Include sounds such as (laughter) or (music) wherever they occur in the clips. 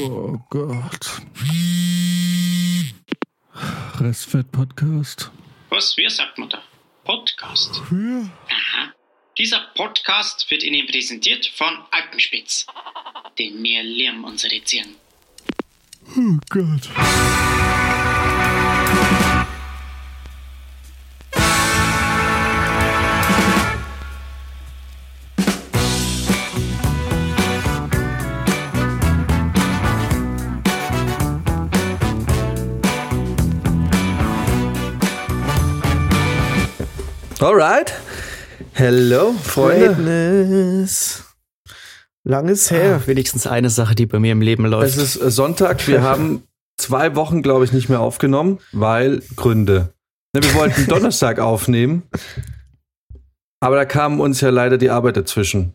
Oh Gott. Restfett-Podcast. Was? Wie sagt man da? Podcast. Ja. Aha. Dieser Podcast wird Ihnen präsentiert von Alpenspitz. Denn wir lieben unsere Tieren. Oh Gott. Alright. Hello, Freunde. Greatness. Lang ist her. Wenigstens eine Sache, die bei mir im Leben läuft. Es ist äh, Sonntag. Wir (laughs) haben zwei Wochen, glaube ich, nicht mehr aufgenommen, weil Gründe. Ne, wir wollten (laughs) Donnerstag aufnehmen, aber da kam uns ja leider die Arbeit dazwischen.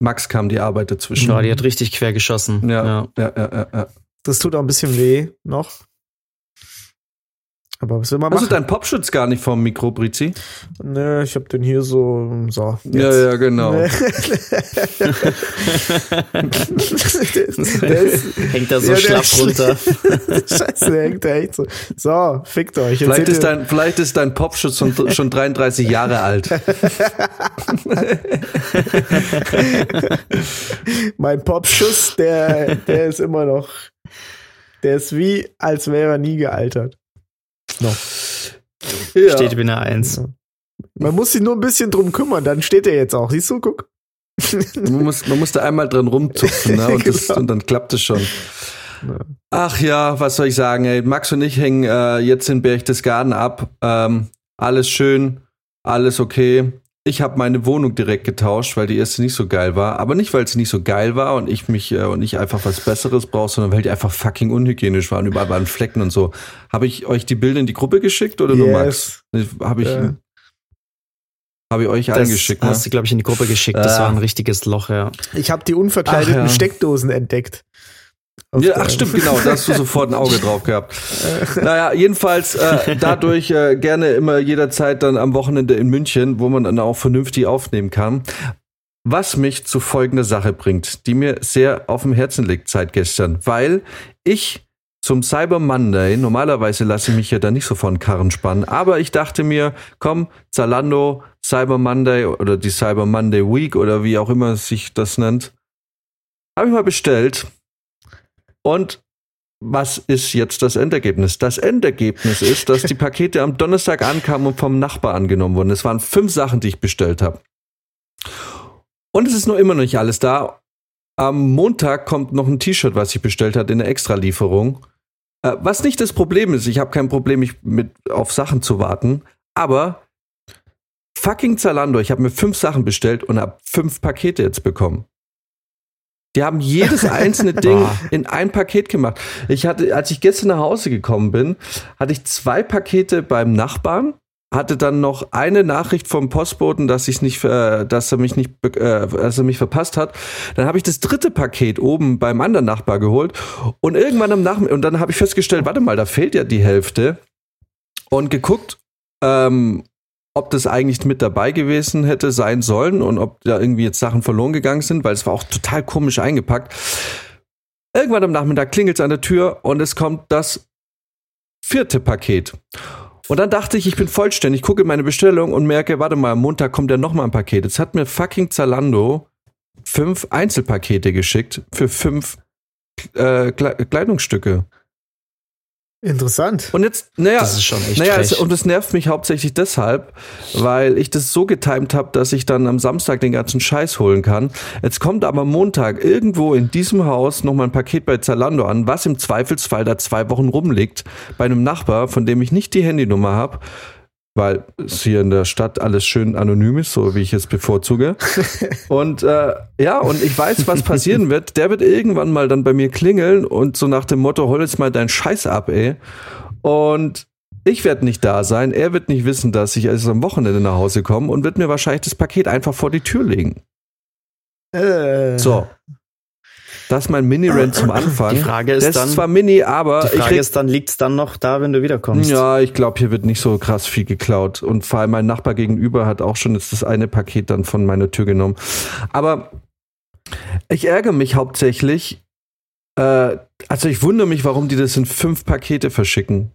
Max kam die Arbeit dazwischen. ja, die hat richtig quer geschossen. Ja, ja, ja, ja. ja. Das tut auch ein bisschen weh noch. Aber was will man Hast du machen? deinen Popschutz gar nicht vom Mikro, Brizi? Nö, ich hab den hier so. So. Ja, ja, genau. der ist, (laughs) Hängt da so Ja, der- schlapp runter. (laughs) Scheiße, der hängt da echt so. So, fickt euch. Jetzt Vielleicht ist, dein, vielleicht ist dein Popschutz schon, schon 33 Jahre alt. (laughs) mein Popschuss, der, der ist immer noch. Der ist wie, als wäre er nie gealtert. Noch. Ja. Steht wie eine Eins. Man muss sich nur ein bisschen drum kümmern, dann steht er jetzt auch. Siehst du, guck. Man, muss, man musste einmal dran rumzupfen, ne? (laughs) Und, das, Genau. und dann klappt es schon. Ach ja, was soll ich sagen, ey? Max und ich hängen äh, jetzt in Berchtesgaden ab. Ähm, alles schön, alles okay. Ich habe meine Wohnung direkt getauscht, weil die erste nicht so geil war. Aber nicht, weil sie nicht so geil war und ich mich äh, und ich einfach was Besseres brauche, sondern weil die einfach fucking unhygienisch waren, überall waren Flecken und so. Habe ich euch die Bilder in die Gruppe geschickt oder nur Max? Yes. Habe ich, Ja. habe ich euch Das angeschickt, ne? hast du, glaube ich, in die Gruppe geschickt. Das Ah. war ein richtiges Loch, ja. Ich habe die unverkleideten Ach ja. Steckdosen entdeckt. Ja, ach stimmt, (laughs) genau, da hast du sofort ein Auge drauf gehabt. (laughs) Naja, jedenfalls äh, dadurch äh, gerne immer jederzeit dann am Wochenende in München, wo man dann auch vernünftig aufnehmen kann. Was mich zu folgender Sache bringt, die mir sehr auf dem Herzen liegt seit gestern, weil ich zum Cyber Monday, normalerweise lasse ich mich ja da nicht so von Karren spannen, aber ich dachte mir, komm, Zalando, Cyber Monday oder die Cyber Monday Week oder wie auch immer sich das nennt, habe ich mal bestellt. Und was ist jetzt das Endergebnis? Das Endergebnis ist, dass die Pakete am Donnerstag ankamen und vom Nachbar angenommen wurden. Es waren fünf Sachen, die ich bestellt habe. Und es ist noch immer noch nicht alles da. Am Montag kommt noch ein T-Shirt, was ich bestellt hatte, in der Extralieferung. Äh, was nicht das Problem ist, ich habe kein Problem, mich mit auf Sachen zu warten. Aber fucking Zalando, ich habe mir fünf Sachen bestellt und habe fünf Pakete jetzt bekommen. Die haben jedes einzelne (laughs) Ding in ein Paket gemacht. Ich hatte, als ich gestern nach Hause gekommen bin, hatte ich zwei Pakete beim Nachbarn, hatte dann noch eine Nachricht vom Postboten, dass ich nicht, äh, dass er mich nicht, äh, dass er mich verpasst hat. Dann habe ich das dritte Paket oben beim anderen Nachbar geholt und irgendwann am Nachmittag und dann habe ich festgestellt, warte mal, da fehlt ja die Hälfte und geguckt, ähm, ob das eigentlich mit dabei gewesen hätte sein sollen und ob da irgendwie jetzt Sachen verloren gegangen sind, weil es war auch total komisch eingepackt. Irgendwann am Nachmittag klingelt es an der Tür und es kommt das vierte Paket. Und dann dachte ich, ich bin vollständig, gucke in meine Bestellung und merke, warte mal, am Montag kommt ja noch mal ein Paket. Jetzt hat mir fucking Zalando fünf Einzelpakete geschickt für fünf äh, Kle- Kleidungsstücke. Interessant. Und jetzt, naja, Das ist schon echt naja, es, frech. und das nervt mich hauptsächlich deshalb, weil ich das so getimt habe, dass ich dann am Samstag den ganzen Scheiß holen kann. Jetzt kommt aber Montag irgendwo in diesem Haus nochmal ein Paket bei Zalando an, was im Zweifelsfall da zwei Wochen rumliegt, bei einem Nachbar, von dem ich nicht die Handynummer habe, weil es hier in der Stadt alles schön anonym ist, so wie ich es bevorzuge. (laughs) Und äh, ja, und ich weiß, was passieren wird. Der wird irgendwann mal dann bei mir klingeln und so nach dem Motto, hol jetzt mal deinen Scheiß ab, ey. Und ich werde nicht da sein. Er wird nicht wissen, dass ich also am Wochenende nach Hause komme und wird mir wahrscheinlich das Paket einfach vor die Tür legen. Äh, So. Das ist mein Mini-Rant zum Anfang. Die Frage ist das dann- ist zwar Mini, aber Die ich Frage ist dann, liegt's dann noch da, wenn du wiederkommst? Ja, ich glaube, hier wird nicht so krass viel geklaut. Und vor allem mein Nachbar gegenüber hat auch schon jetzt das eine Paket dann von meiner Tür genommen. Aber Ich ärgere mich hauptsächlich. Äh, also ich wundere mich, warum die das in fünf Pakete verschicken.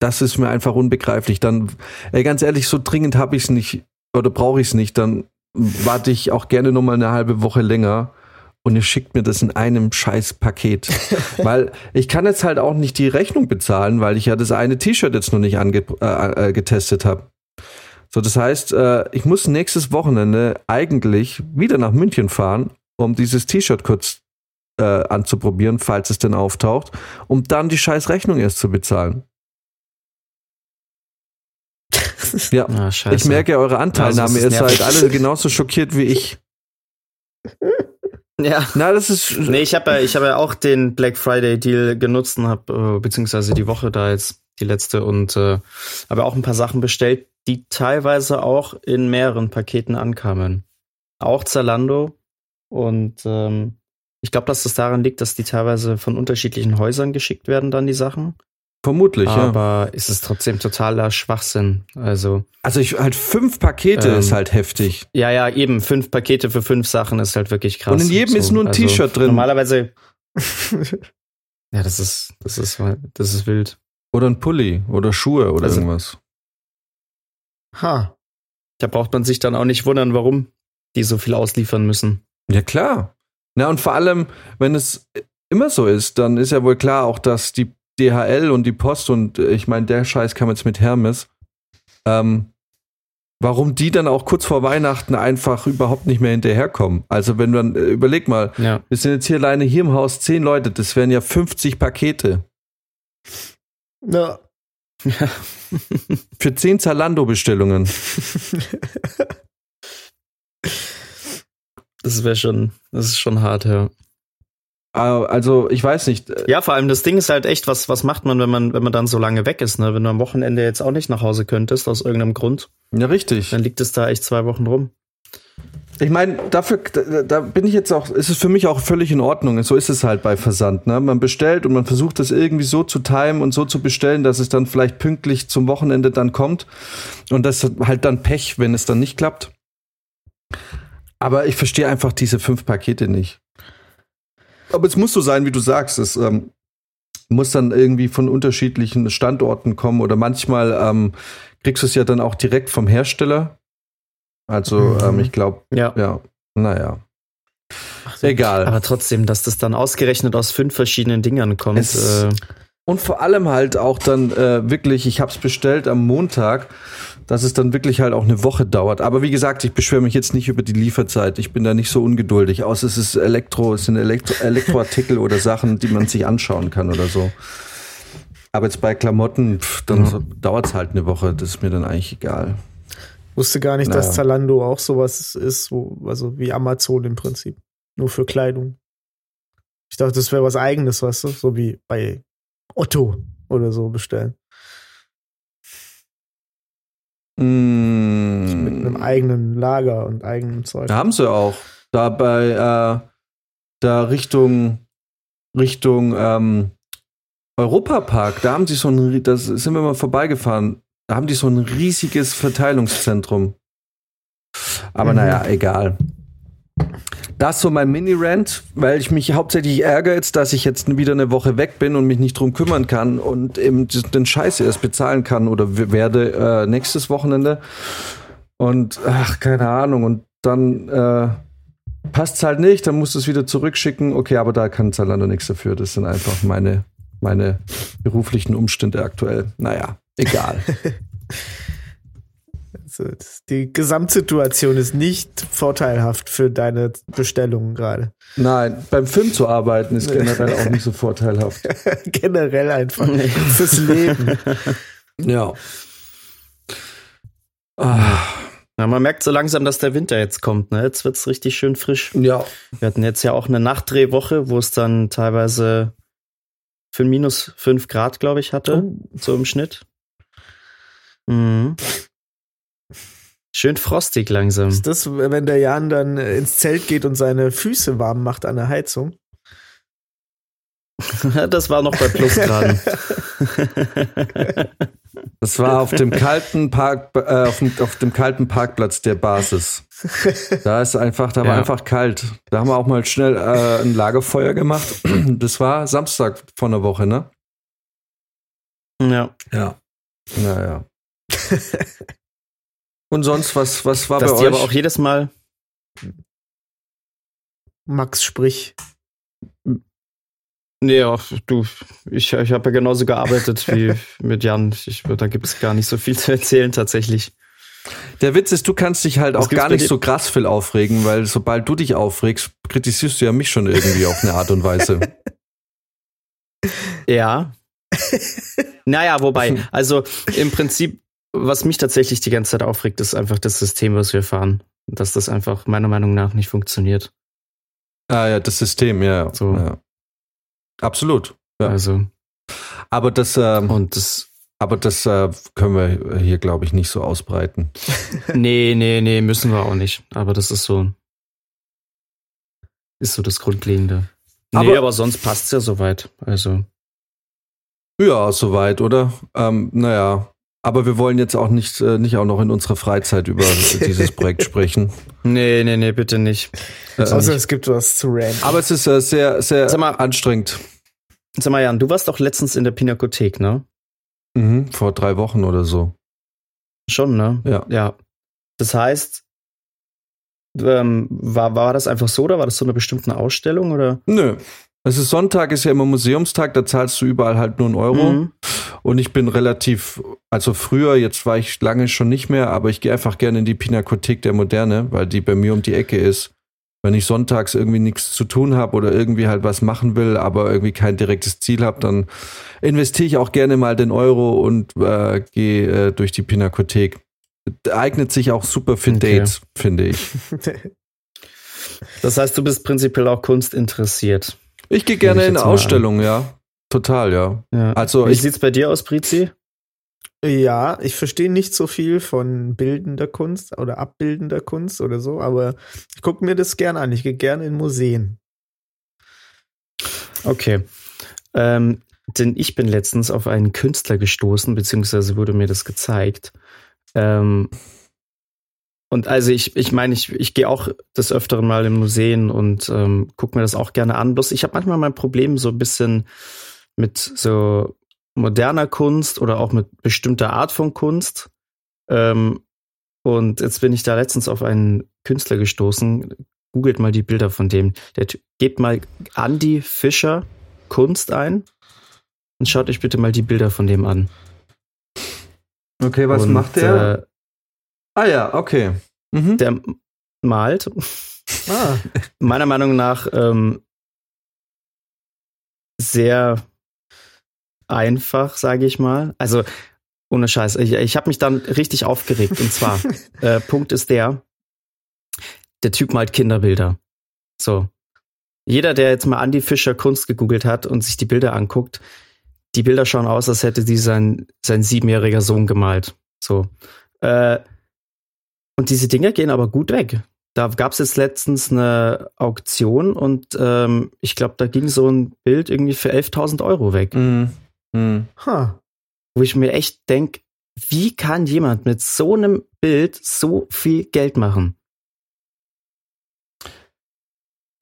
Das ist mir einfach unbegreiflich. Dann, ey, ganz ehrlich, so dringend habe ich es nicht oder brauche ich es nicht. Dann warte ich auch gerne noch mal eine halbe Woche länger und ihr schickt mir das in einem scheiß Paket. (laughs) weil ich kann jetzt halt auch nicht die Rechnung bezahlen, weil ich ja das eine T-Shirt jetzt noch nicht ange äh, äh, getestet habe. So, das heißt, äh, ich muss nächstes Wochenende eigentlich wieder nach München fahren, um dieses T-Shirt kurz äh, anzuprobieren, falls es denn auftaucht, um dann die scheiß Rechnung erst zu bezahlen. (laughs) Ja, Ah, ich merke eure Anteilnahme, Ja, ihr seid alle genauso schockiert wie ich. (laughs) Ja. Na, das ist. Nee, ich habe ja, ich habe ja auch den Black Friday Deal genutzt und habe äh, beziehungsweise die Woche da jetzt die letzte und äh, habe auch ein paar Sachen bestellt, die teilweise auch in mehreren Paketen ankamen. Auch Zalando und ähm, ich glaube, dass das daran liegt, dass die teilweise von unterschiedlichen Häusern geschickt werden, dann die Sachen. Vermutlich, ja. Aber ist es trotzdem totaler Schwachsinn. Also Also ich halt fünf Pakete Ähm, ist halt heftig. ja, ja, eben fünf Pakete für fünf Sachen ist halt wirklich krass. Und in jedem ist nur ein T-Shirt drin. Normalerweise (laughs) Ja, das ist, das ist, das ist wild. Oder ein Pulli oder Schuhe oder Also- irgendwas. ha. Da braucht man sich dann auch nicht wundern, warum die so viel ausliefern müssen. Ja, klar. Na, und vor allem, wenn es immer so ist, dann ist ja wohl klar auch, dass die DHL und die Post und äh, ich meine, der Scheiß kam jetzt mit Hermes, ähm, warum die dann auch kurz vor Weihnachten einfach überhaupt nicht mehr hinterherkommen. Also wenn man, äh, überleg mal, Ja. wir sind jetzt hier alleine hier im Haus zehn Leute, das wären ja 50 Pakete. Na, (laughs) Für zehn Zalando-Bestellungen. Das wäre schon, das ist schon hart, ja. Äh, Also, ich weiß nicht. äh, Ja, vor allem das Ding ist halt echt, was, was macht man, wenn man, wenn man dann so lange weg ist, ne? Wenn du am Wochenende jetzt auch nicht nach Hause könntest, aus irgendeinem Grund, Ja, richtig. dann liegt es da echt zwei Wochen rum. Ich meine, dafür, da, da bin ich jetzt auch, ist es für mich auch völlig in Ordnung. So ist es halt bei Versand. Ne? Man bestellt und man versucht das irgendwie so zu timen und so zu bestellen, dass es dann vielleicht pünktlich zum Wochenende dann kommt. Und das ist halt dann Pech, wenn es dann nicht klappt. Aber ich verstehe einfach diese fünf Pakete nicht. Aber es muss so sein, wie du sagst. Es ähm, muss dann irgendwie von unterschiedlichen Standorten kommen oder manchmal ähm, kriegst du es ja dann auch direkt vom Hersteller. Also Mhm. ähm, ich glaube, Ja. ja, naja. Egal. Aber trotzdem, dass das dann ausgerechnet aus fünf verschiedenen Dingern kommt. Es- äh, Und vor allem halt auch dann äh, wirklich, ich habe es bestellt am Montag, dass es dann wirklich halt auch eine Woche dauert. Aber wie gesagt, ich beschwere mich jetzt nicht über die Lieferzeit. Ich bin da nicht so ungeduldig. Außer es ist Elektro, es sind Elektro Elektroartikel oder Sachen, die man sich anschauen kann oder so. Aber jetzt bei Klamotten, pff, dann Ja. dauert es halt eine Woche. Das ist mir dann eigentlich egal. wusste gar nicht, Naja. dass Zalando auch sowas ist, wo, also wie Amazon im Prinzip. Nur für Kleidung. Ich dachte, das wäre was eigenes, weißt du? So wie bei Otto oder so bestellen. Mm. Mit einem eigenen Lager und eigenem Zeug. Da haben sie auch. Da bei, äh, da Richtung, Richtung, ähm, Europapark, da haben sie so ein, das sind wir mal vorbeigefahren, da haben die so ein riesiges Verteilungszentrum. Aber Mhm. naja, egal. Das so mein Mini-Rant, weil ich mich hauptsächlich ärgere jetzt, dass ich jetzt wieder eine Woche weg bin und mich nicht drum kümmern kann und eben den Scheiß erst bezahlen kann oder werde äh, nächstes Wochenende. Und ach, keine Ahnung. Und dann äh, passt es halt nicht, dann musst du es wieder zurückschicken. Okay, aber da kann Zalando nichts dafür. Das sind einfach meine, meine beruflichen Umstände aktuell. Naja, egal. (laughs) Die Gesamtsituation ist nicht vorteilhaft für deine Bestellungen gerade. Nein, beim Film zu arbeiten ist generell auch nicht so (laughs) vorteilhaft. Generell einfach fürs Leben. (laughs) Ja. Ah, ja, man merkt so langsam, dass der Winter jetzt kommt. Ne? Jetzt wird's richtig schön frisch. ja. Wir hatten jetzt ja auch eine Nachtdrehwoche, wo es dann teilweise für minus fünf Grad, glaube ich, hatte, Oh. so im Schnitt. Mhm. Schön frostig langsam. Ist das, wenn der Jan dann äh, ins Zelt geht und seine Füße warm macht an der Heizung? (laughs) das war noch bei Plusgraden. (laughs) Das war auf dem kalten Park, äh, auf, dem, auf dem kalten Parkplatz der Basis. (laughs) Da ist einfach, da war Ja. einfach kalt. Da haben wir auch mal schnell äh, ein Lagerfeuer gemacht. (clears throat) Das war Samstag von der Woche, ne? Ja. Ja. Naja. Und sonst, was, was war Dass bei die euch? aber auch jedes Mal. Max, sprich. Nee, ja, du, ich, ich habe ja genauso gearbeitet (laughs) wie mit Jan. Ich, da gibt es gar nicht so viel zu erzählen tatsächlich. Der Witz ist, du kannst dich halt Was auch gar nicht so krass viel aufregen, weil sobald du dich aufregst, kritisierst du ja mich schon irgendwie auf eine Art und Weise. Ja. (laughs) naja, wobei, also im Prinzip, was mich tatsächlich die ganze Zeit aufregt, ist einfach das System, was wir fahren. Dass das einfach meiner Meinung nach nicht funktioniert. Ah ja, das System, ja. So. ja. Absolut. Ja. Also, Aber das, ähm, und das, aber das äh, können wir hier, glaube ich, nicht so ausbreiten. (laughs) (laughs) nee, nee, nee, müssen wir auch nicht. Aber das ist so, ist so das Grundlegende. Nee, Aber- aber, sonst passt's ja soweit. Also, Ja, soweit, oder? Ähm, naja. Aber wir wollen jetzt auch nicht, äh, nicht auch noch in unserer Freizeit über (laughs) dieses Projekt sprechen. nee, nee, nee, bitte nicht. Äh, Außer es gibt was zu ranten. aber es ist äh, sehr, sehr Sag mal- anstrengend. Sag mal, Jan, du warst doch letztens in der Pinakothek, ne? Mhm, vor drei Wochen oder so. Schon, ne? Ja. Ja. Das heißt, ähm, war, war das einfach so oder war das so eine bestimmte Ausstellung oder? Nö. Es ist Sonntag, ist ja immer Museumstag, da zahlst du überall halt nur einen Euro. Mhm. Und ich bin relativ, also früher, jetzt war ich lange schon nicht mehr, aber ich gehe einfach gerne in die Pinakothek der Moderne, weil die bei mir um die Ecke ist. Wenn ich sonntags irgendwie nichts zu tun habe oder irgendwie halt was machen will, aber irgendwie kein direktes Ziel habe, dann investiere ich auch gerne mal den Euro und äh, gehe äh, durch die Pinakothek. Eignet sich auch super für Okay. Dates, finde ich. (laughs) Das heißt, du bist prinzipiell auch Kunst interessiert. Ich gehe gerne ich in Ausstellungen, ja. Total, ja. Ja. Also Wie ich, sieht's bei dir aus, Brizi? Ja, ich verstehe nicht so viel von bildender Kunst oder abbildender Kunst oder so, aber ich gucke mir das gerne an. Ich gehe gerne in Museen. Okay. Ähm, denn ich bin letztens auf einen Künstler gestoßen, beziehungsweise wurde mir das gezeigt. Ähm, und also ich, ich meine, ich, ich gehe auch des Öfteren mal in Museen und ähm, gucke mir das auch gerne an. Bloß ich habe manchmal mein Problem so ein bisschen mit so moderner Kunst oder auch mit bestimmter Art von Kunst. Ähm, und jetzt bin ich da letztens auf einen Künstler gestoßen. Googelt mal die Bilder von dem. Der gebt mal Andy Fischer Kunst ein und schaut euch bitte mal die Bilder von dem an. okay, was und, macht der? Äh, ah ja, okay. Mhm. der malt Ah, (laughs) meiner Meinung nach ähm, sehr einfach, sage ich mal. Also ohne Scheiß. Ich, ich habe mich dann richtig aufgeregt. Und zwar, (laughs) äh, Punkt ist der, der Typ malt Kinderbilder. So. Jeder, der jetzt mal Andy Fischer Kunst gegoogelt hat und sich die Bilder anguckt, die Bilder schauen aus, als hätte die sein, sein siebenjähriger Sohn gemalt. So. Äh, und diese Dinger gehen aber gut weg. Da gab es jetzt letztens eine Auktion und ähm, ich glaube, da ging so ein Bild irgendwie für 11.000 Euro weg. Mhm. Mhm. ha. Wo ich mir echt denke, wie kann jemand mit so einem Bild so viel Geld machen?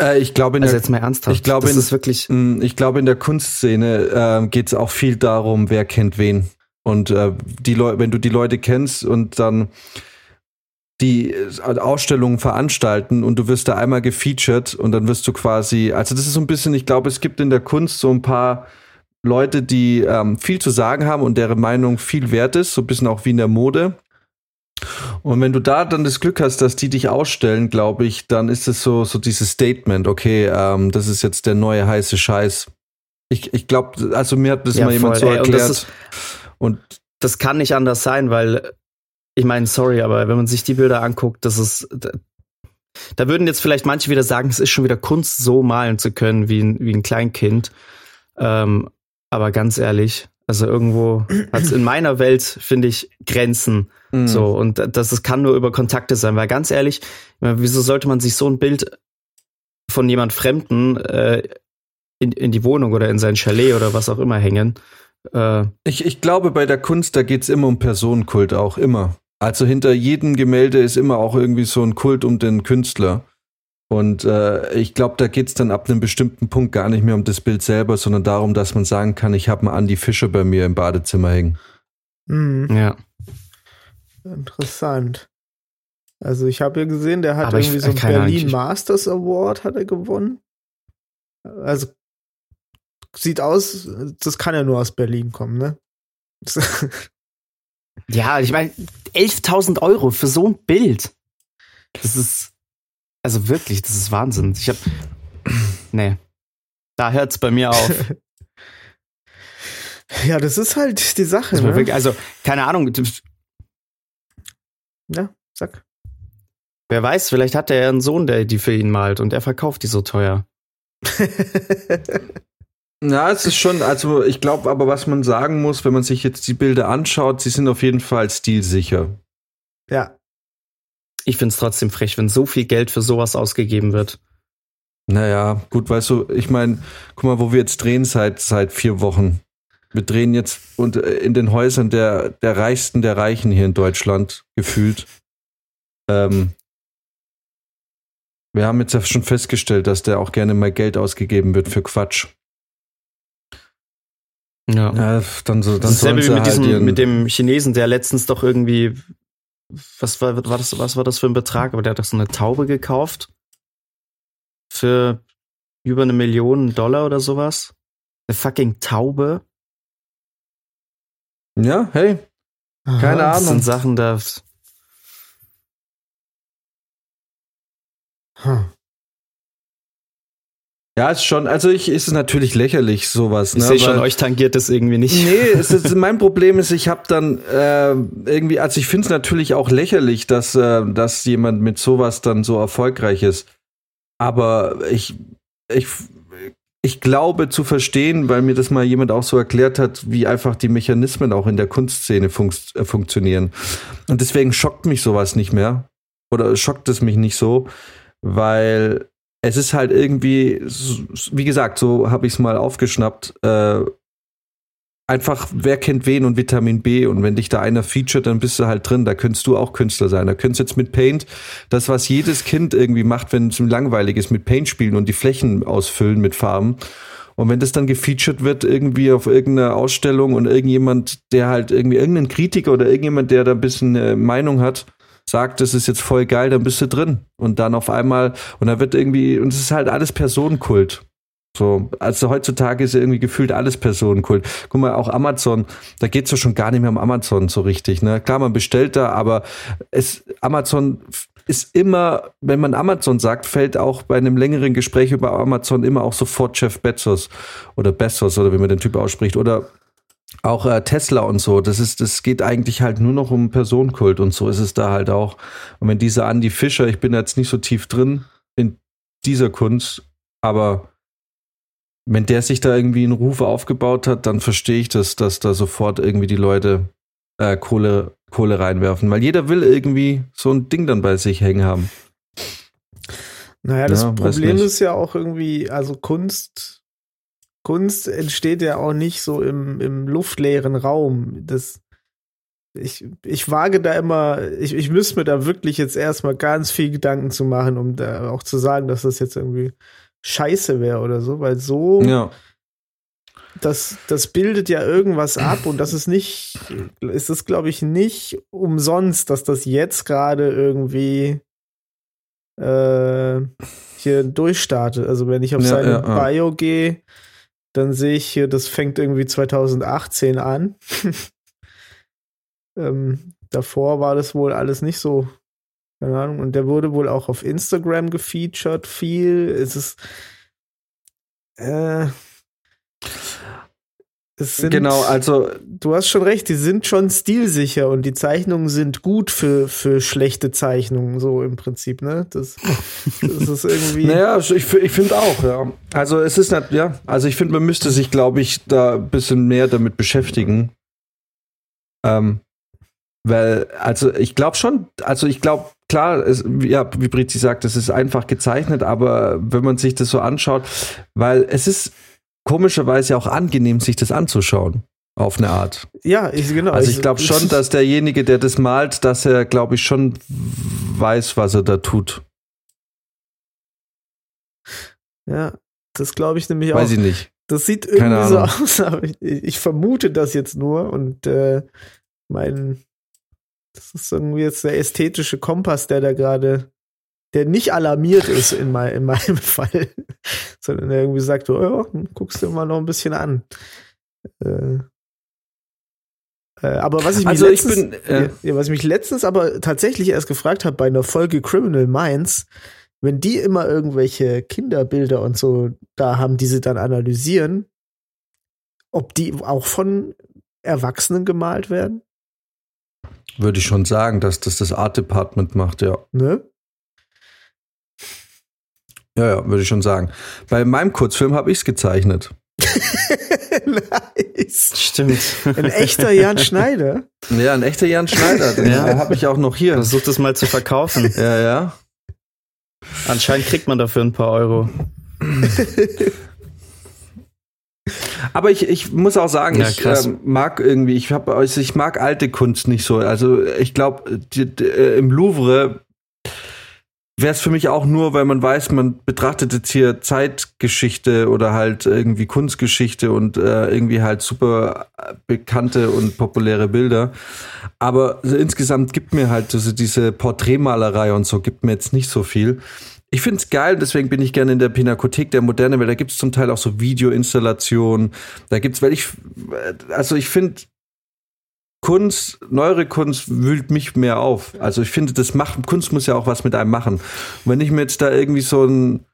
Äh, ich glaube, in Also der, jetzt mal ernsthaft. ich glaube, das in- ist wirklich. ich glaube, in der Kunstszene äh, geht es auch viel darum, wer kennt wen. Und äh, die wenn du die Leute kennst und dann die äh, Ausstellungen veranstalten und du wirst da einmal gefeatured und dann wirst du quasi, also das ist so ein bisschen, ich glaube, es gibt in der Kunst so ein paar Leute, die ähm, viel zu sagen haben und deren Meinung viel wert ist, so ein bisschen auch wie in der Mode. Und wenn du da dann das Glück hast, dass die dich ausstellen, glaube ich, dann ist es so, so dieses Statement, okay, ähm, das ist jetzt der neue heiße Scheiß. Ich, ich glaube, also mir hat das Ja, mal jemand voll, so ey, und das erklärt. ist- Und Das kann nicht anders sein, weil ich meine, sorry, aber wenn man sich die Bilder anguckt, das ist. Da, würden jetzt vielleicht manche wieder sagen, es ist schon wieder Kunst, so malen zu können wie ein, wie ein Kleinkind. Ähm, aber ganz ehrlich, also irgendwo hat es in meiner Welt, finde ich, Grenzen. mh, So, und das, das kann nur über Kontakte sein, weil ganz ehrlich, wieso sollte man sich so ein Bild von jemand Fremden äh, in, in die Wohnung oder in sein Chalet oder was auch immer hängen? Äh, Ich, ich glaube, bei der Kunst, da geht's immer um Personenkult auch, immer. Also hinter jedem Gemälde ist immer auch irgendwie so ein Kult um den Künstler. Und äh, ich glaube, da geht's dann ab einem bestimmten Punkt gar nicht mehr um das Bild selber, sondern darum, dass man sagen kann, ich habe einen Andy Fischer bei mir im Badezimmer hängen. Mhm. ja. Interessant. Also ich habe ja gesehen, der hat Aber ich- irgendwie so einen Ahnung, Berlin ich- Masters Award hat er gewonnen. Also sieht aus, das kann ja nur aus Berlin kommen, ne? (laughs) Ja, ich meine, 11.000 Euro für so ein Bild. Das ist, also wirklich, das ist Wahnsinn. Ich hab, (clears throat) nee. Da hört's bei mir auf. (laughs) ja, das ist halt die Sache. Ne? wirklich, also, keine Ahnung, Ja, sag. wer weiß, vielleicht hat er ja einen Sohn, der die für ihn malt und er verkauft die so teuer. (laughs) Na, es ist schon, also ich glaube aber, was man sagen muss, wenn man sich jetzt die Bilder anschaut, sie sind auf jeden Fall stilsicher. ja, Ich find's trotzdem frech, wenn so viel Geld für sowas ausgegeben wird. Naja, gut, weißt du, ich meine, guck mal, wo wir jetzt drehen seit, seit vier Wochen. Wir drehen jetzt und äh, in den Häusern der, der reichsten der Reichen hier in Deutschland gefühlt. Ähm, wir haben jetzt ja schon festgestellt, dass der auch gerne mal Geld ausgegeben wird für Quatsch. Ja. Ja, dann so, dann Das dasselbe sie wie mit, halt diesem, ihren, mit dem Chinesen, der letztens doch irgendwie, was war, war das, was war das für ein Betrag? Aber der hat doch so eine Taube gekauft für über eine Million Dollar oder sowas. Eine fucking Taube. Ja, hey, keine Aha. Das Ahnung. sind Sachen, da. Hm. Ja, ist schon, also ich ist es natürlich lächerlich, sowas. Ich ne, sehe schon, euch tangiert das irgendwie nicht. Nee, (laughs) es ist, mein Problem ist, ich habe dann äh, irgendwie, also ich finde es natürlich auch lächerlich, dass, äh, dass jemand mit sowas dann so erfolgreich ist. Aber ich, ich, ich glaube zu verstehen, weil mir das mal jemand auch so erklärt hat, wie einfach die Mechanismen auch in der Kunstszene funkt, äh, funktionieren. Und deswegen schockt mich sowas nicht mehr. Oder schockt es mich nicht so, weil es ist halt irgendwie, wie gesagt, so habe ich es mal aufgeschnappt, äh, einfach, wer kennt wen und Vitamin B und wenn dich da einer featuret, dann bist du halt drin, da könntest du auch Künstler sein. Da könntest du jetzt mit Paint, das was jedes Kind irgendwie macht, wenn es langweilig ist, mit Paint spielen und die Flächen ausfüllen mit Farben. Und wenn das dann gefeatured wird irgendwie auf irgendeiner Ausstellung und irgendjemand, der halt irgendwie irgendein Kritiker oder irgendjemand, der da ein bisschen äh, Meinung hat, sagt, das ist jetzt voll geil, dann bist du drin. Und dann auf einmal, und da wird irgendwie, und es ist halt alles Personenkult. So, also heutzutage ist ja irgendwie gefühlt alles Personenkult. Guck mal, auch Amazon, da geht's ja schon gar nicht mehr um Amazon so richtig. Ne? Klar, man bestellt da, aber es, Amazon ist immer, wenn man Amazon sagt, fällt auch bei einem längeren Gespräch über Amazon immer auch sofort Jeff Bezos oder Bezos oder wie man den Typ ausspricht oder auch äh, Tesla und so. Das ist, das geht eigentlich halt nur noch um Personenkult und so ist es da halt auch. Und wenn dieser Andy Fischer, ich bin jetzt nicht so tief drin in dieser Kunst, aber wenn der sich da irgendwie einen Ruf aufgebaut hat, dann verstehe ich das, dass da sofort irgendwie die Leute äh, Kohle, Kohle reinwerfen. Weil jeder will irgendwie so ein Ding dann bei sich hängen haben. Naja, das Ja, Problem ist ja auch irgendwie, also Kunst, Kunst entsteht ja auch nicht so im, im luftleeren Raum. Das, ich, ich wage da immer, ich, ich müsste mir da wirklich jetzt erstmal ganz viel Gedanken zu machen, um da auch zu sagen, dass das jetzt irgendwie scheiße wäre oder so, weil so, Ja. das, das bildet ja irgendwas ab und das ist nicht, ist es glaube ich nicht umsonst, dass das jetzt gerade irgendwie äh, hier durchstartet. Also wenn ich auf Ja, seine ja. Bio gehe, dann sehe ich hier, das fängt irgendwie 2018 an. (laughs) ähm, davor war das wohl alles nicht so. Keine Ahnung. Und der wurde wohl auch auf Instagram gefeatured, viel. Es ist. Äh, sind, genau, also du hast schon recht, die sind schon stilsicher und die Zeichnungen sind gut für, für schlechte Zeichnungen, so im Prinzip, ne? Das, das ist irgendwie. (laughs) Naja, ich, ich finde auch, ja. Also es ist nicht, ja, also ich finde, man müsste sich, glaube ich, da ein bisschen mehr damit beschäftigen. Ähm, weil, also ich glaube schon, also ich glaube, klar, es, ja, wie Brizi sagt, es ist einfach gezeichnet, aber wenn man sich das so anschaut, weil es ist komischerweise auch angenehm, sich das anzuschauen. Auf eine Art. Ja, ich, genau. Also ich glaube schon, dass derjenige, der das malt, dass er, glaube ich, schon weiß, was er da tut. Ja, das glaube ich nämlich Weiß auch. ich nicht. Das sieht irgendwie so aus, (laughs) aber ich, ich vermute das jetzt nur und äh, mein, das ist irgendwie jetzt der ästhetische Kompass, der da gerade, der nicht alarmiert ist in, mein, in meinem (laughs) Fall, sondern der irgendwie sagt, oh ja, guckst du mal noch ein bisschen an. Äh, äh, aber was ich mich Also ich letztens, bin, äh, ja, was ich mich letztens aber tatsächlich erst gefragt habe bei einer Folge Criminal Minds, wenn die immer irgendwelche Kinderbilder und so da haben, die sie dann analysieren, ob die auch von Erwachsenen gemalt werden, Würde ich schon sagen, dass das das Art Department macht, ja. ne? Ja, ja, würde ich schon sagen. Bei meinem Kurzfilm habe ich es gezeichnet. nice. Stimmt. Ein echter Jan Schneider. Ja, ein echter Jan Schneider. Den Ja. habe ich auch noch hier. Versuch das mal zu verkaufen. Ja, ja. Anscheinend kriegt man dafür ein paar Euro. Aber ich, ich muss auch sagen, Ja, ich ähm, mag irgendwie, ich hab, also ich mag alte Kunst nicht so. Also ich glaube, äh, im Louvre wäre es für mich auch nur, weil man weiß, man betrachtet jetzt hier Zeitgeschichte oder halt irgendwie Kunstgeschichte und äh, irgendwie halt super äh, bekannte und populäre Bilder. Aber so insgesamt gibt mir halt also diese Porträtmalerei und so gibt mir jetzt nicht so viel. Ich finde es geil, deswegen bin ich gerne in der Pinakothek der Moderne, weil da gibt es zum Teil auch so Videoinstallationen. Da gibt's, weil ich, also ich finde, Kunst, neuere Kunst wühlt mich mehr auf. Also ich finde, das macht, Kunst muss ja auch was mit einem machen. Und wenn ich mir jetzt da irgendwie so ein,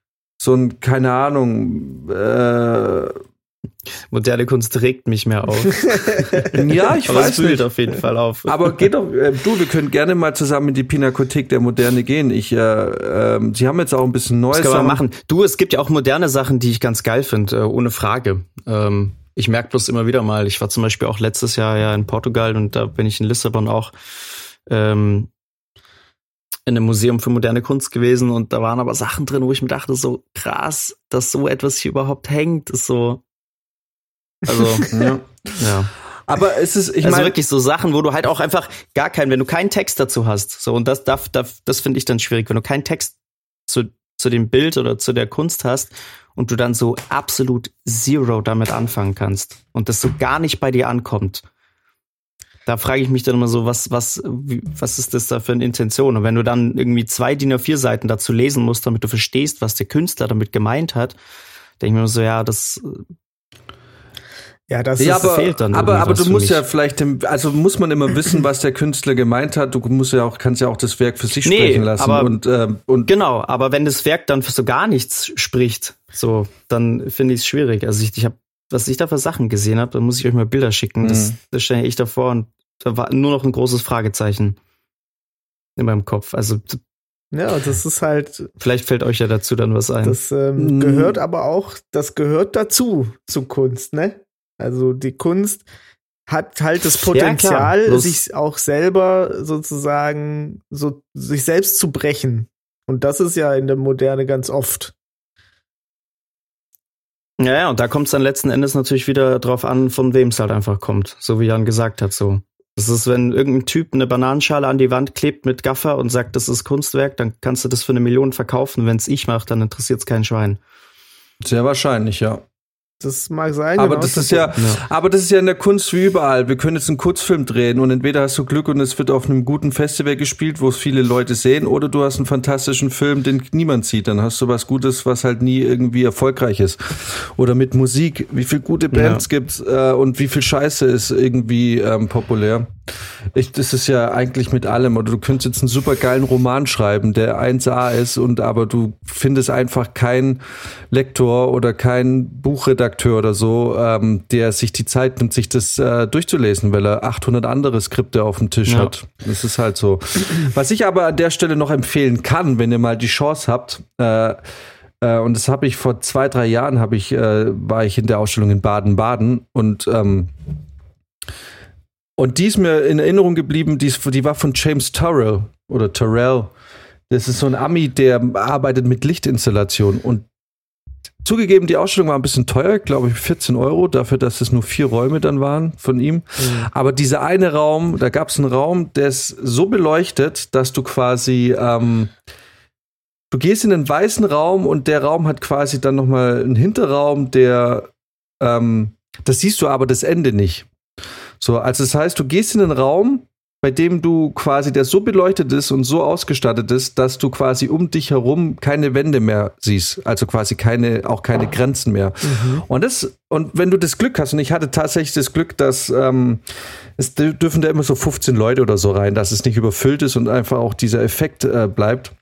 so ein, keine Ahnung, äh, Moderne Kunst regt mich mehr auf. (laughs) ja, ich Aber es weiß wühlt nicht. auf jeden Fall auf. Aber geht doch, äh, du, wir können gerne mal zusammen in die Pinakothek der Moderne gehen. Ich, äh, ähm, sie haben jetzt auch ein bisschen Neues. Das kann man Sachen. machen. Du, es gibt ja auch moderne Sachen, die ich ganz geil finde, äh, ohne Frage. Ähm, ich merke bloß immer wieder mal, ich war zum Beispiel auch letztes Jahr ja in Portugal und da bin ich in Lissabon auch ähm, in einem Museum für moderne Kunst gewesen und da waren aber Sachen drin, wo ich mir dachte, so krass, dass so etwas hier überhaupt hängt, ist so. Also, (laughs) Ja. ja. Aber es ist, ich also meine, wirklich so Sachen, wo du halt auch einfach gar keinen, wenn du keinen Text dazu hast, so und das darf, darf das finde ich dann schwierig, wenn du keinen Text zu, zu dem Bild oder zu der Kunst hast und du dann so absolut zero damit anfangen kannst und das so gar nicht bei dir ankommt. Da frage ich mich dann immer so, was, was, wie, was ist das da für eine Intention? Und wenn du dann irgendwie zwei DIN A4 Seiten dazu lesen musst, damit du verstehst, was der Künstler damit gemeint hat, denke ich mir so, ja, das Ja, das ja, ist aber, fehlt dann aber, aber du musst mich. ja vielleicht, dem- also muss man immer wissen, was der Künstler gemeint hat. Du musst ja auch, kannst ja auch das Werk für sich Nee, sprechen lassen. aber- und, ähm, und Genau, aber wenn das Werk dann für so gar nichts spricht, so, dann finde ich es schwierig. Also ich, ich habe, was ich da für Sachen gesehen habe, da muss ich euch mal Bilder schicken. Das, Mhm. das stelle ich davor und da war nur noch ein großes Fragezeichen in meinem Kopf. Also ja, das ist halt, vielleicht fällt euch ja dazu dann was ein. das ähm, Mm. gehört aber auch, das gehört dazu zu Kunst, ne? Also die Kunst hat halt das Ja. Potenzial, Bloß- sich auch selber sozusagen so sich selbst zu brechen. Und das ist ja in der Moderne ganz oft. ja, ja, und da kommt es dann letzten Endes natürlich wieder drauf an, von wem es halt einfach kommt. So wie Jan gesagt hat, so. Das ist, wenn irgendein Typ eine Bananenschale an die Wand klebt mit Gaffer und sagt, das ist Kunstwerk, dann kannst du das für eine Million verkaufen. Wenn es ich mache, dann interessiert es kein Schwein. sehr wahrscheinlich, ja. Das mag sein. Aber genau, das ist ja, Ja. aber das ist ja in der Kunst wie überall. Wir können jetzt einen Kurzfilm drehen und entweder hast du Glück und es wird auf einem guten Festival gespielt, wo es viele Leute sehen, oder du hast einen fantastischen Film, den niemand sieht. Dann hast du was Gutes, was halt nie irgendwie erfolgreich ist. Oder mit Musik. Wie viel gute Bands gibt's äh, und wie viel Scheiße ist irgendwie ähm, populär. Ich, das ist ja eigentlich mit allem. Oder du könntest jetzt einen super geilen Roman schreiben, der 1A ist und aber du findest einfach keinen Lektor oder keinen Buchredakteur oder so, ähm, der sich die Zeit nimmt, sich das äh, durchzulesen, weil er 800 andere Skripte auf dem Tisch Ja. hat. Das ist halt so. Was ich aber an der Stelle noch empfehlen kann, wenn ihr mal die Chance habt, äh, äh, und das habe ich vor zwei, drei Jahren, habe ich, äh, war ich in der Ausstellung in Baden-Baden und ähm, und die ist mir in Erinnerung geblieben, die, ist, die war von James Turrell oder Turrell. Das ist so ein Ami, der arbeitet mit Lichtinstallation und Zugegeben, die Ausstellung war ein bisschen teuer, glaube ich 14 Euro, dafür, dass es nur vier Räume dann waren von ihm. Aber dieser eine Raum, da gab es einen Raum, der ist so beleuchtet, dass du quasi, ähm, du gehst in den weißen Raum und der Raum hat quasi dann nochmal einen Hinterraum, der, ähm, das siehst du aber das Ende nicht. So, also das heißt, du gehst in den Raum, bei dem du quasi, der so beleuchtet ist und so ausgestattet ist, dass du quasi um dich herum keine Wände mehr siehst. Also quasi keine, auch keine Grenzen mehr. Und das, und wenn du das Glück hast, und ich hatte tatsächlich das Glück, dass ähm, es dür- dürfen da immer so 15 Leute oder so rein, dass es nicht überfüllt ist und einfach auch dieser Effekt äh, bleibt.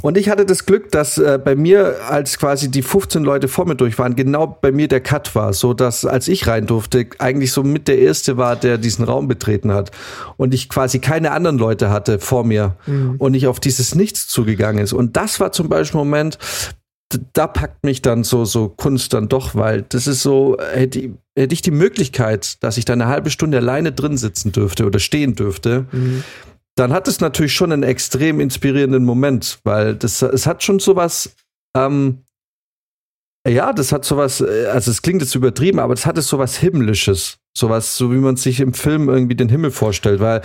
Und ich hatte das Glück, dass äh, bei mir, als quasi die 15 Leute vor mir durch waren, genau bei mir der Cut war, so dass als ich rein durfte, eigentlich so mit der erste war, der diesen Raum betreten hat und ich quasi keine anderen Leute hatte vor mir und nicht auf dieses Nichts zugegangen ist. Und das war zum Beispiel ein Moment, da packt mich dann so so Kunst dann doch, weil das ist so hätte, ich- hätte ich die Möglichkeit, dass ich da eine halbe Stunde alleine drin sitzen dürfte oder stehen dürfte, dann hat es natürlich schon einen extrem inspirierenden Moment, weil das, es hat schon sowas, ähm, ja, das hat sowas, äh, also es klingt jetzt übertrieben, aber das hat es sowas Himmlisches. Sowas, so wie man sich im Film irgendwie den Himmel vorstellt, weil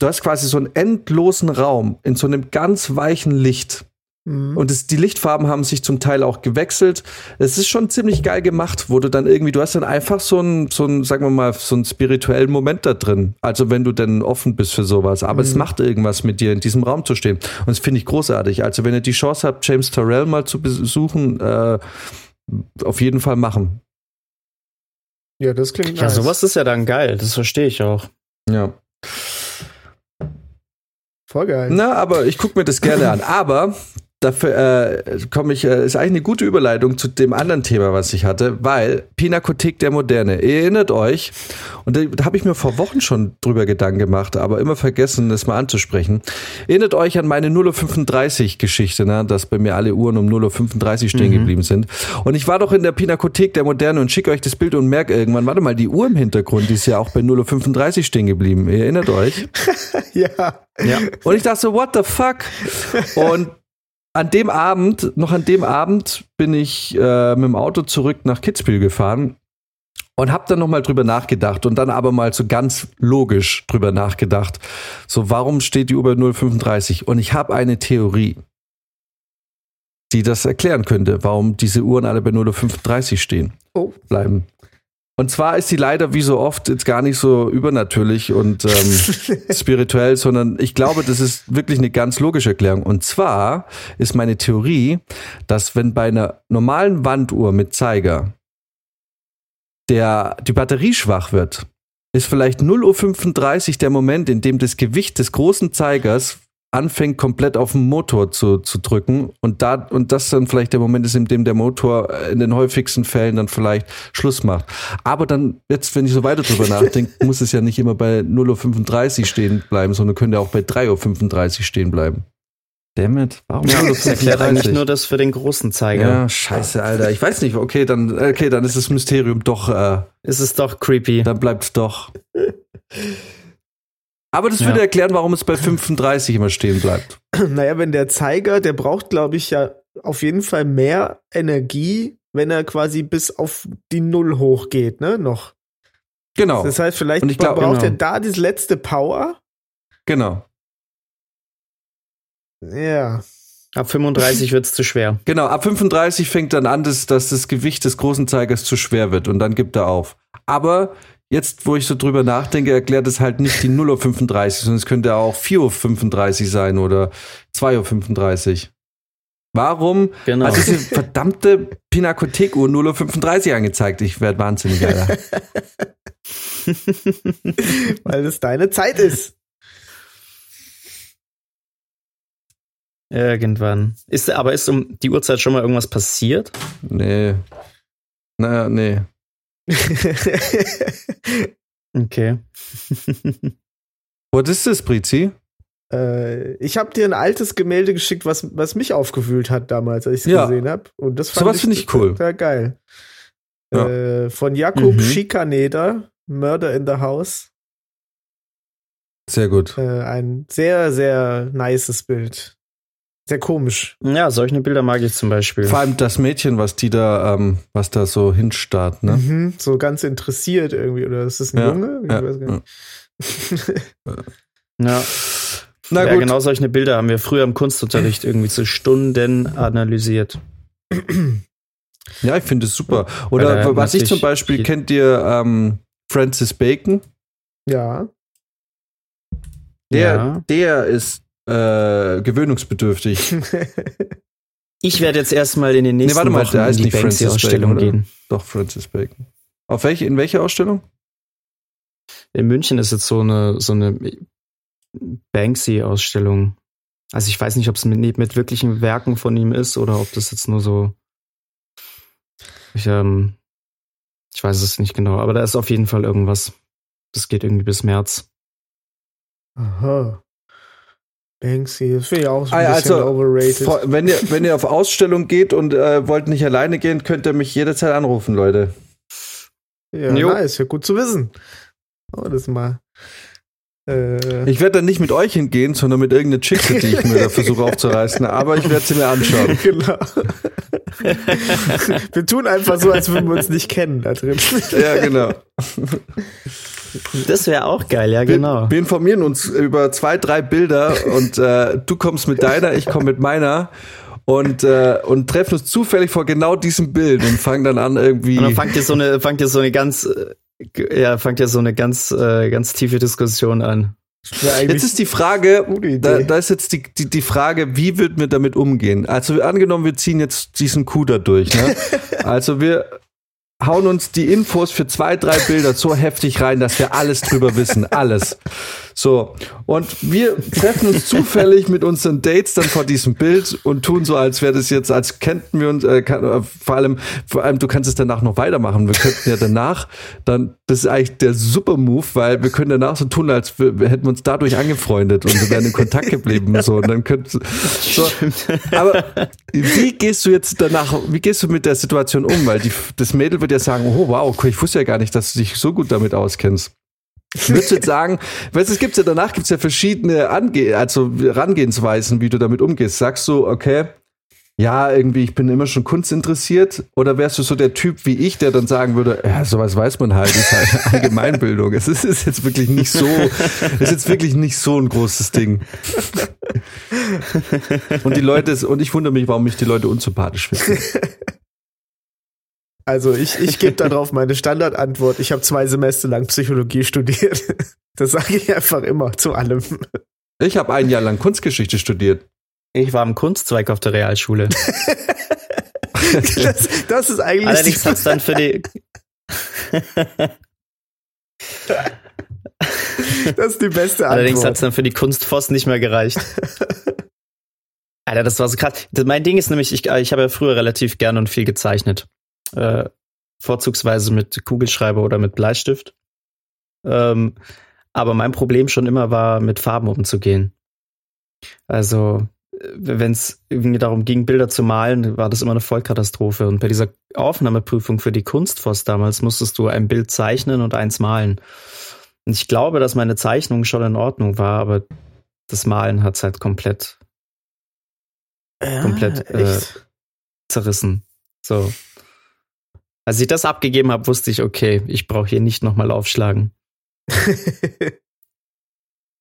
du hast quasi so einen endlosen Raum in so einem ganz weichen Licht. Mhm. Und es, die Lichtfarben haben sich zum Teil auch gewechselt. Es ist schon ziemlich geil gemacht, wo du dann irgendwie, du hast dann einfach so einen, so einen, sagen wir mal, so einen spirituellen Moment da drin. Also wenn du denn offen bist für sowas. Aber es macht irgendwas mit dir, in diesem Raum zu stehen. Und das finde ich großartig. Also wenn ihr die Chance habt, James Terrell mal zu besuchen, äh, auf jeden Fall machen. Ja, das klingt Ja, nice. sowas ist ja dann geil, das verstehe ich auch. Ja. Voll geil. Na, aber ich gucke mir das gerne an. Aber dafür äh, komme ich, äh, ist eigentlich eine gute Überleitung zu dem anderen Thema, was ich hatte, weil Pinakothek der Moderne. Ihr erinnert euch, und da, da habe ich mir vor Wochen schon drüber Gedanken gemacht, aber immer vergessen, das mal anzusprechen. Erinnert euch an meine 0.35 Geschichte, ne, dass bei mir alle Uhren um 0.35 stehen geblieben sind. Und ich war doch in der Pinakothek der Moderne und schicke euch das Bild und merke irgendwann, warte mal, die Uhr im Hintergrund, die ist ja auch bei 0.35 stehen geblieben. Ihr erinnert euch? (laughs) Ja. Ja. Und ich dachte so, what the fuck? Und an dem Abend, noch an dem Abend, bin ich äh, mit dem Auto zurück nach Kitzbühel gefahren und habe dann noch mal drüber nachgedacht und dann aber mal so ganz logisch drüber nachgedacht. So, warum steht die Uhr bei 035? Und ich habe eine Theorie, die das erklären könnte, warum diese Uhren alle bei 035 stehen Oh. bleiben. Und zwar ist sie leider wie so oft jetzt gar nicht so übernatürlich und ähm, (laughs) spirituell, sondern ich glaube, das ist wirklich eine ganz logische Erklärung. Und zwar ist meine Theorie, dass wenn bei einer normalen Wanduhr mit Zeiger der, die Batterie schwach wird, ist vielleicht 0.35 Uhr der Moment, in dem das Gewicht des großen Zeigers anfängt, komplett auf den Motor zu, zu drücken und da, und das dann vielleicht der Moment ist, in dem der Motor äh, in den häufigsten Fällen dann vielleicht Schluss macht. Aber dann, jetzt, wenn ich so weiter drüber (laughs) nachdenke, muss es ja nicht immer bei 0.35 Uhr stehen bleiben, sondern könnte auch bei 3.35 Uhr stehen bleiben. Dammit, warum Ja, das erklärt eigentlich 0.35 nur das für den großen Zeiger. Ja, scheiße, Alter. Ich weiß nicht, okay, dann, okay, dann ist das Mysterium doch, äh, Es ist doch creepy. dann bleibt's doch. (laughs) Aber das Ja. würde erklären, warum es bei 35 immer stehen bleibt. (clears throat) Naja, wenn der Zeiger, der braucht, glaube ich, ja auf jeden Fall mehr Energie, wenn er quasi bis auf die Null hochgeht, ne? Noch. Genau, Das heißt, vielleicht glaub, braucht er genau. da das letzte Power. genau. Ja. Ab 35 wird's zu schwer. (laughs) Genau, ab 35 fängt dann an, dass, dass das Gewicht des großen Zeigers zu schwer wird und dann gibt er auf. Aber jetzt, wo ich so drüber nachdenke, erklärt es halt nicht die 0.35 Uhr, sondern es könnte auch 4.35 Uhr sein oder 2.35 Uhr. Warum Genau. hat diese verdammte Pinakothek-Uhr 0.35 Uhr angezeigt? Ich werde wahnsinnig, Alter. (laughs) Weil es deine Zeit ist. Irgendwann. Ist, aber ist um die Uhrzeit schon mal irgendwas passiert? Nee. Naja, nee. (laughs) Okay. Was ist das, Brizi? äh, ich habe dir ein altes Gemälde geschickt, was, was mich aufgewühlt hat damals, als ich es Ja. gesehen habe. Und das fand Sowas finde ich cool. Total geil. Ja. Äh, von Jakob Mhm. Schikaneder, Murder in the House. Sehr gut. Äh, ein sehr, sehr nices Bild. Sehr komisch. Ja, solche Bilder mag ich zum Beispiel. Vor allem das Mädchen, was die da, ähm, was da so hinstarrt, ne? Mhm, so ganz interessiert irgendwie. Oder ist das ein Ja, Junge? Ich ja, weiß gar nicht. Ja. Na ja, gut. genau solche Bilder haben wir früher im Kunstunterricht irgendwie zu Stunden analysiert. Ja, ich finde es super. Oder er was ich zum Beispiel, kennt ihr ähm, Francis Bacon? Ja. Der, Ja. der ist äh, gewöhnungsbedürftig. (laughs) Ich werde jetzt erstmal in den nächsten warte mal, Wochen der in heißt die nicht Francis Banksy-Ausstellung gehen. Doch, Francis Bacon. Auf welche, in welche Ausstellung? In München ist jetzt so eine, so eine Banksy-Ausstellung. Also ich weiß nicht, ob es mit, mit wirklichen Werken von ihm ist oder ob das jetzt nur so. Ich, ähm, ich weiß es nicht genau, aber da ist auf jeden Fall irgendwas. Das geht irgendwie bis März. Aha. Banksy, das finde ich auch so ein Ah, ja, bisschen also, overrated. Wenn ihr, wenn ihr auf Ausstellung geht und äh, wollt nicht alleine gehen, könnt ihr mich jederzeit anrufen, Leute. Ja, Jo. nice, ja gut zu wissen. Oh, das mal. Äh, Ich werde dann nicht mit euch hingehen, sondern mit irgendeiner Chick, die ich mir da versuche aufzureißen. Aber ich werde sie mir anschauen. (laughs) genau. wir tun einfach so, als würden wir uns nicht kennen da drin. Ja, genau. Das wäre auch geil, ja, genau. Wir, wir informieren uns über zwei, drei Bilder und äh, du kommst mit deiner, ich komme mit meiner und, äh, und treffen uns zufällig vor genau diesem Bild und fangen dann an irgendwie. Und dann fangt ihr so eine, fangt ihr so eine ganz, äh, ja, fangt ihr so eine ganz, äh, ganz tiefe Diskussion an. Jetzt ist die Frage, da, da ist jetzt die, die, die Frage, wie wird wir damit umgehen? Also angenommen, wir ziehen jetzt diesen Coup da durch. Ne? (laughs) Also wir hauen uns die Infos für zwei, drei Bilder so heftig rein, dass wir alles drüber wissen. Alles. So. Und wir treffen uns zufällig mit unseren Dates dann vor diesem Bild und tun so, als wäre das jetzt, als kennten wir uns, äh, kann, äh, vor allem, vor allem, du kannst es danach noch weitermachen. Wir könnten ja danach dann, das ist eigentlich der super Move, weil wir können danach so tun, als wir, wir hätten uns dadurch angefreundet und wir wären in Kontakt geblieben. So, und dann könnt, so. Aber wie gehst du jetzt danach, wie gehst du mit der Situation um? Weil die, das Mädel wird ja sagen, oh wow, ich wusste ja gar nicht, dass du dich so gut damit auskennst. Würdest du jetzt sagen, (laughs) weißt es gibt ja danach gibt's ja verschiedene Ange also Herangehensweisen, wie du damit umgehst. Sagst du, okay, ja, irgendwie, ich bin immer schon Kunst interessiert, oder wärst du so der Typ wie ich, der dann sagen würde, ja, sowas weiß man halt, ist halt (laughs) Allgemeinbildung. Es ist, ist jetzt wirklich nicht so, ist jetzt wirklich nicht so ein großes Ding. Und die Leute, und ich wundere mich, warum mich die Leute unsympathisch finden. (laughs) Also ich, ich gebe darauf meine Standardantwort. Ich habe zwei Semester lang Psychologie studiert. (laughs) Das sage ich einfach immer zu allem. Ich habe ein Jahr lang Kunstgeschichte studiert. Ich war im Kunstzweig auf der Realschule. Das, das ist eigentlich Allerdings hat's dann für die, das ist die beste allerdings hat's Antwort. dann für die Kunstfoss nicht mehr gereicht. Alter, das war so krass. Mein Ding ist nämlich, ich, ich habe ja früher relativ gern und viel gezeichnet. Äh, vorzugsweise mit Kugelschreiber oder mit Bleistift. Ähm, aber mein Problem schon immer war, mit Farben umzugehen. Also, wenn es irgendwie darum ging, Bilder zu malen, war das immer eine Vollkatastrophe. Und bei dieser Aufnahmeprüfung für die Kunstfoss damals musstest du ein Bild zeichnen und eins malen. Und ich glaube, dass meine Zeichnung schon in Ordnung war, aber das Malen hat's halt komplett Ja, komplett, äh, zerrissen. So. Als ich das abgegeben habe, wusste ich, okay, ich brauche hier nicht nochmal aufschlagen. (laughs)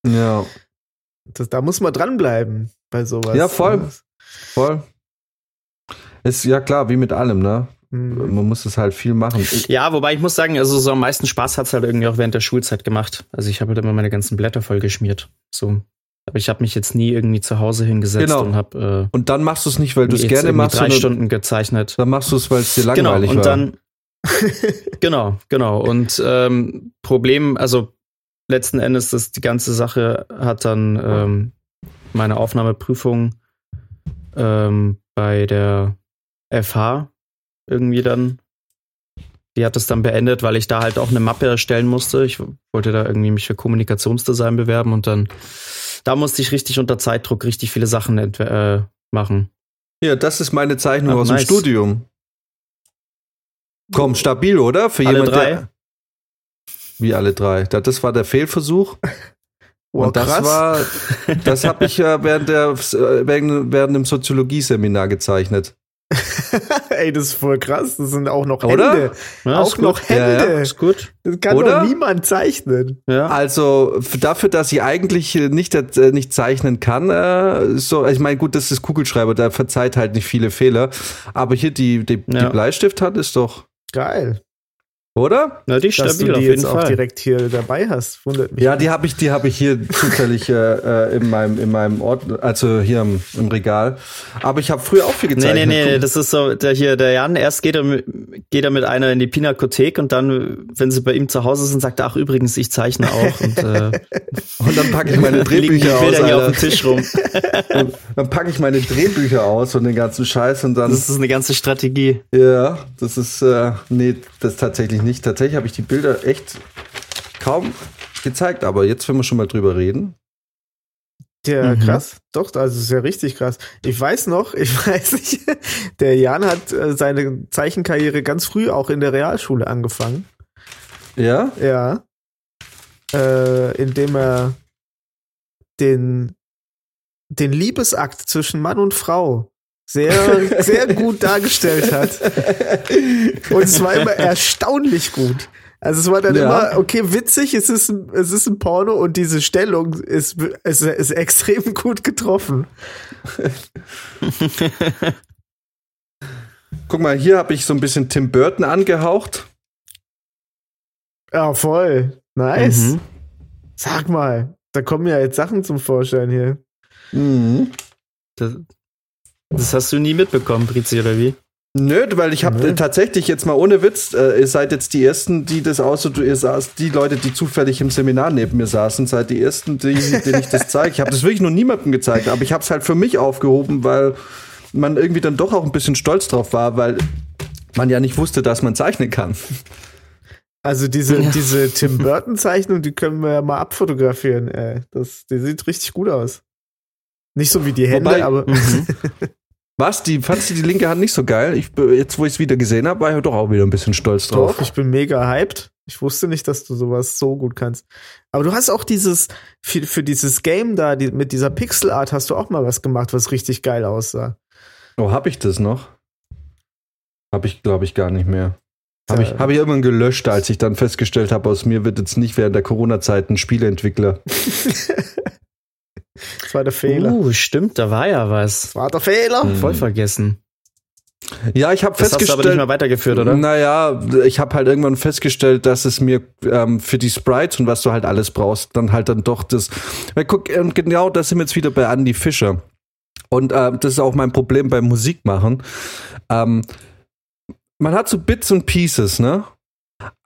Ja, das, da muss man dranbleiben bei sowas. Ja, voll. voll. Ist ja klar, wie mit allem, ne? Hm. Man muss es halt viel machen. Ich, Ja, wobei ich muss sagen, also so am meisten Spaß hat's halt irgendwie auch während der Schulzeit gemacht. Also ich habe halt immer meine ganzen Blätter voll geschmiert. So. Aber ich habe mich jetzt nie irgendwie zu Hause hingesetzt Genau. und habe äh, und dann machst du es nicht, weil du es gerne machst, drei Stunden gezeichnet. dann machst du es, weil es dir Genau, langweilig und war. dann (laughs) genau, genau. Und Problem, also letzten Endes, das die ganze Sache hat dann ähm, meine Aufnahmeprüfung ähm, bei der FH irgendwie dann, die hat es dann beendet, weil ich da halt auch eine Mappe erstellen musste. Ich wollte da irgendwie mich für Kommunikationsdesign bewerben und dann, da musste ich richtig unter Zeitdruck richtig viele Sachen äh, machen. ja, das ist meine Zeichnung Ah, aus nice. dem Studium. Komm, stabil, oder? Für Alle jemand, drei? Der, wie alle drei. Da- Das war der Fehlversuch. (laughs) Oh, und das krass. war, das habe ich ja während, der, äh, während, während dem Soziologie-Seminar gezeichnet. (laughs) Ey, das ist voll krass. Das sind auch noch Oder? Hände. Ja, auch noch gut. Ja, Hände. ja, Ist gut. Das kann Oder? doch niemand zeichnen. Ja. Also dafür, dass ich eigentlich äh, nicht, äh, nicht zeichnen kann, äh, so, ich meine, gut, das ist Kugelschreiber, der verzeiht halt nicht viele Fehler. Aber hier die, die, Ja. die Bleistifthand ist doch, Geil. Oder? Na, die ist Dass stabil du auf die jetzt auch Fall. direkt hier dabei hast. Wundert mich. Ja, die habe ich, die habe ich hier zufällig äh, äh, in meinem, in meinem Ort, also hier im, im Regal. Aber ich habe früher auch viel Nee, gezeichnet. nee, nee, Guck. das ist so, der hier, der Jan, erst geht er, mit, geht er mit einer in die Pinakothek und dann, wenn sie bei ihm zu Hause sind, sagt er, ach übrigens, ich zeichne auch und äh, (laughs) Und dann packe ich (laughs) meine Drehbücher aus. Bilder hier auf dem Tisch rum. (laughs) Und Dann packe ich meine Drehbücher aus und den ganzen Scheiß und dann. Das ist eine ganze Strategie. Ja, das ist, äh, nee, das tatsächlich nicht. Tatsächlich habe ich die Bilder echt kaum gezeigt, aber jetzt, wenn wir schon mal drüber reden. Ja, Mhm. krass. Doch, also ist ja richtig krass. Ich weiß noch, (laughs) ich weiß nicht, der Jan hat äh, seine Zeichenkarriere ganz früh auch in der Realschule angefangen. Ja? Ja. Äh, indem er den, den Liebesakt zwischen Mann und Frau sehr, (laughs) sehr gut dargestellt hat. Und es war immer erstaunlich gut. Also es war dann Ja. immer, okay, witzig, es ist, ein, es ist ein Porno und diese Stellung ist, ist, ist extrem gut getroffen. Guck mal, hier habe ich so ein bisschen Tim Burton angehaucht. Ja, voll. Nice. Mhm. Sag mal, da kommen ja jetzt Sachen zum Vorschein hier. Mhm. Das, das hast du nie mitbekommen, Brizi, oder wie? Nö, weil ich habe tatsächlich jetzt mal ohne Witz, äh, ihr seid jetzt die ersten, die das aus, ihr saß, die Leute, die zufällig im Seminar neben mir saßen, seid die ersten, die, denen ich das zeige. Ich habe das wirklich noch niemandem gezeigt, aber ich habe es halt für mich aufgehoben, weil man irgendwie dann doch auch ein bisschen stolz drauf war, weil man ja nicht wusste, dass man zeichnen kann. Also diese, diese Tim Burton Zeichnung, die können wir ja mal abfotografieren. Ey. Das, die sieht richtig gut aus. Nicht so wie die Hände, Wobei- aber Mhm. (laughs) Was? Die fandst du die linke Hand nicht so geil? Ich, jetzt, wo ich es wieder gesehen habe, war ich doch auch wieder ein bisschen stolz drauf. doch, ich bin mega hyped. Ich wusste nicht, dass du sowas so gut kannst. Aber du hast auch dieses, für, für dieses Game da, die, mit dieser Pixel Art hast du auch mal was gemacht, was richtig geil aussah. Oh, hab ich das noch? Hab ich, glaube ich, gar nicht mehr. Habe ich, hab ich irgendwann gelöscht, als ich dann festgestellt habe, aus mir wird jetzt nicht während der Corona-Zeit ein Spieleentwickler. (laughs) Das war der Fehler. Uh, stimmt, da war ja was. Das war der Fehler. Mhm. Voll vergessen. Ja, ich habe Das hast du aber festgestellt. nicht mehr weitergeführt, oder? Naja, ich habe halt irgendwann festgestellt, dass es mir ähm, für die Sprites und was du halt alles brauchst, dann halt dann doch das. Weil guck, ähm, genau das sind wir jetzt wieder bei Andy Fischer. Und ähm, das ist auch mein Problem beim Musikmachen. Ähm, man hat so Bits und Pieces, ne?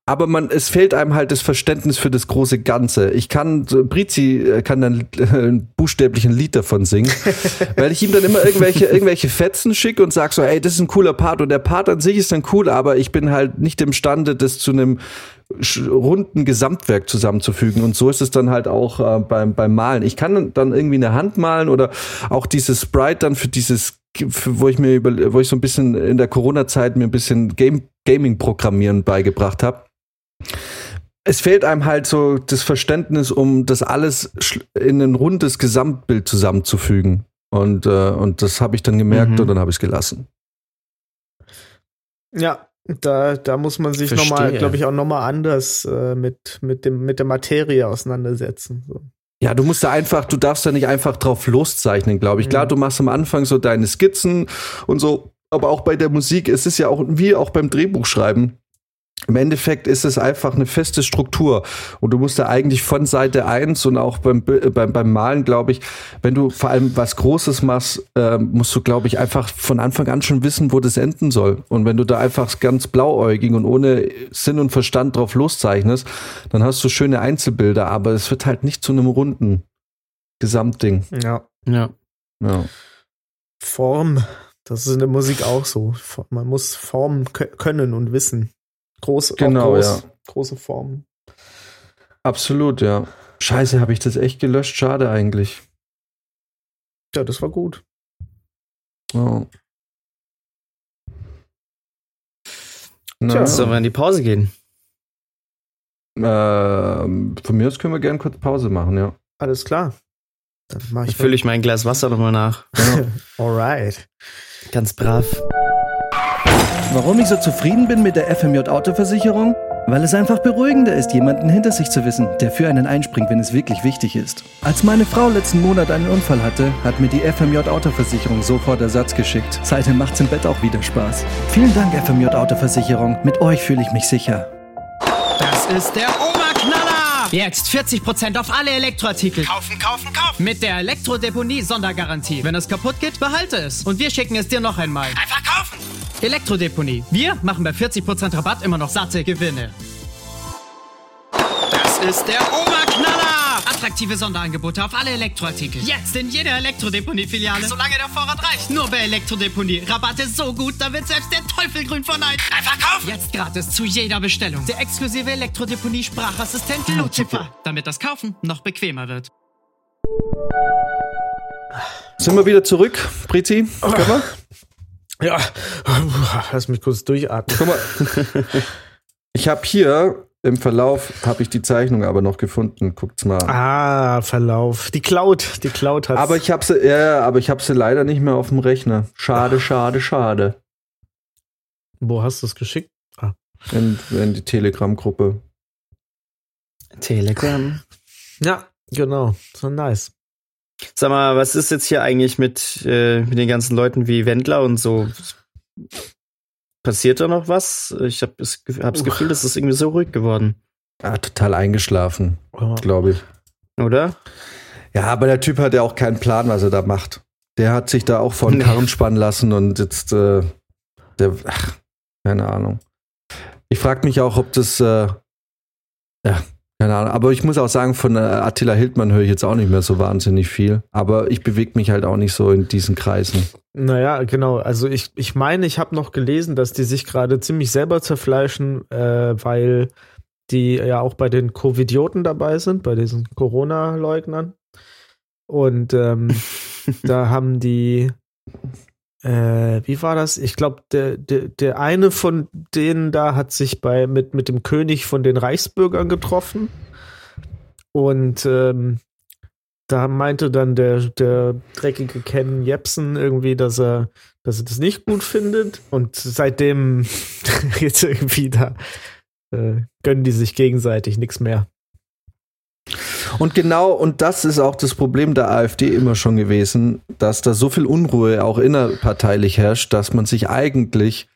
Aber man, es fehlt einem halt das Verständnis für das große Ganze. Ich kann, Brizi äh, kann dann äh, buchstäblich ein Lied davon singen, (laughs) weil ich ihm dann immer irgendwelche, irgendwelche Fetzen schicke und sag so, ey, das ist ein cooler Part und der Part an sich ist dann cool, aber ich bin halt nicht imstande, das zu einem runden Gesamtwerk zusammenzufügen. Und so ist es dann halt auch äh, beim, beim Malen. Ich kann dann irgendwie eine Hand malen oder auch dieses Sprite dann für dieses, für, wo ich mir über, wo ich so ein bisschen in der Corona-Zeit mir ein bisschen Game, Gaming-Programmieren beigebracht habe. Es fehlt einem halt so das Verständnis, um das alles in ein rundes Gesamtbild zusammenzufügen. Und, äh, und das habe ich dann gemerkt Mhm. und dann habe ich es gelassen. Ja, da, da muss man sich nochmal, glaube ich, auch nochmal anders äh, mit, mit, dem, mit der Materie auseinandersetzen. So. Ja, du musst da einfach, du darfst da nicht einfach drauf loszeichnen, glaube ich. Klar, Mhm. du machst am Anfang so deine Skizzen und so, aber auch bei der Musik, es ist ja auch wie auch beim Drehbuchschreiben. Im Endeffekt ist es einfach eine feste Struktur. Und du musst da eigentlich von Seite eins und auch beim, äh, beim, beim Malen, glaube ich, wenn du vor allem was Großes machst, äh, musst du, glaube ich, einfach von Anfang an schon wissen, wo das enden soll. Und wenn du da einfach ganz blauäugig und ohne Sinn und Verstand drauf loszeichnest, dann hast du schöne Einzelbilder, aber es wird halt nicht zu einem runden Gesamtding. Ja. Ja. Ja. Form, das ist in der Musik auch so. Man muss Formen kö- können und wissen. Groß, Genau, groß, ja. große Formen. Absolut, ja. Scheiße, habe ich das echt gelöscht? Schade eigentlich. Ja, das war gut. Oh. Na, Sollen wir in die Pause gehen? ähm, von mir aus können wir gerne kurz Pause machen, ja. alles klar. Dann mach Ich ich fülle ich mein Glas Wasser nochmal nach. (laughs) Alright. Ganz brav. Warum ich so zufrieden bin mit der FMJ Autoversicherung? Weil es einfach beruhigender ist, jemanden hinter sich zu wissen, der für einen einspringt, wenn es wirklich wichtig ist. Als meine Frau letzten Monat einen Unfall hatte, hat mir die FMJ Autoversicherung sofort Ersatz geschickt. Seitdem macht's im Bett auch wieder Spaß. Vielen Dank, FMJ Autoversicherung. Mit euch fühle ich mich sicher. Das ist der Oberknaller! Jetzt 40% auf alle Elektroartikel. Kaufen, kaufen, kaufen. Mit der Elektrodeponie-Sondergarantie. Wenn es kaputt geht, behalte es. Und wir schicken es dir noch einmal. Einfach kaufen. Elektrodeponie. Wir machen bei 40% Rabatt immer noch satte Gewinne. Das ist der Oberknaller. Attraktive Sonderangebote auf alle Elektroartikel. Jetzt in jeder Elektrodeponie-Filiale. Solange der Vorrat reicht. Nur bei Elektrodeponie. Rabatte so gut, da wird selbst der Teufel grün vor Neid. Einfach kaufen. Jetzt gratis zu jeder Bestellung. Der exklusive Elektrodeponie-Sprachassistent Lucifer. Damit das Kaufen noch bequemer wird. Sind wir wieder zurück, Priti? Können wir? Ja. Lass mich kurz durchatmen. Guck mal. (laughs) Ich habe hier im Verlauf habe ich die Zeichnung aber noch gefunden. Guckt's mal. Ah, Verlauf. Die Cloud. Die Cloud hat. Aber ich habe sie, ja, ja, aber ich habe sie leider nicht mehr auf dem Rechner. Schade, schade, schade. Wo hast du es geschickt? In, in die Telegram-Gruppe. Telegram. (laughs) Ja, genau. So nice. Sag mal, was ist jetzt hier eigentlich mit, äh, mit den ganzen Leuten wie Wendler und so? Passiert da noch was? Ich habe das, hab das Gefühl, das ist irgendwie so ruhig geworden, Ah, total eingeschlafen, glaube ich. oder? Ja, aber der Typ hat ja auch keinen Plan, was er da macht. Der hat sich da auch Nee. Karren spannen lassen und jetzt, äh, der, ach, keine Ahnung. Ich frage mich auch, ob das, äh, ja, keine Ahnung. Aber ich muss auch sagen, von äh, Attila Hildmann höre ich jetzt auch nicht mehr so wahnsinnig viel. Aber ich bewege mich halt auch nicht so in diesen Kreisen. Naja, genau. Also ich, ich meine, ich habe noch gelesen, dass die sich gerade ziemlich selber zerfleischen, äh, weil die ja auch bei den Covidioten dabei sind, bei diesen Corona-Leugnern. Und ähm, (laughs) da haben die, äh, wie war das? Ich glaube, der, der, der eine von denen da hat sich bei, mit, mit dem König von den Reichsbürgern getroffen. Und ähm, da meinte dann der, der dreckige Ken Jepsen irgendwie, dass er, dass er das nicht gut findet. Und seitdem (laughs) jetzt irgendwie da äh, gönnen die sich gegenseitig nichts mehr. Und genau, und das ist auch das Problem der AfD immer schon gewesen, dass da so viel Unruhe auch innerparteilich herrscht, dass man sich eigentlich,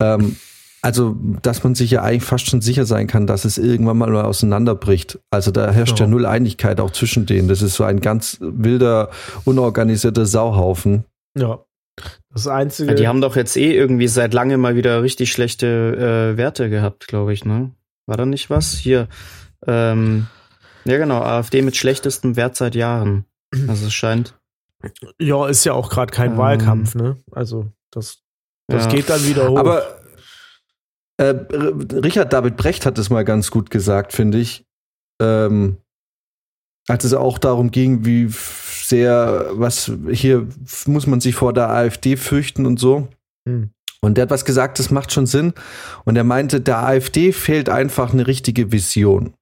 ähm, also, dass man sich ja eigentlich fast schon sicher sein kann, dass es irgendwann mal auseinanderbricht. Also da herrscht ja, Ja. null Einigkeit auch zwischen denen. Das ist so ein ganz wilder, unorganisierter Sauhaufen. Ja. Das Einzige. Ja, die haben doch jetzt eh irgendwie seit langem mal wieder richtig schlechte äh, Werte gehabt, glaube ich, ne? War da nicht was? Hier, ähm, ja genau, AfD mit schlechtestem Wert seit Jahren. Also es scheint. ja, ist ja auch gerade kein Ähm. Wahlkampf, ne? Also, das, das Ja. geht dann wieder hoch. Aber äh, Richard David Brecht hat es mal ganz gut gesagt, finde ich. Ähm, als es auch darum ging, wie sehr, was hier muss man sich vor der AfD fürchten und so. Hm. Und der hat was gesagt, das macht schon Sinn. Und er meinte, der AfD fehlt einfach eine richtige Vision.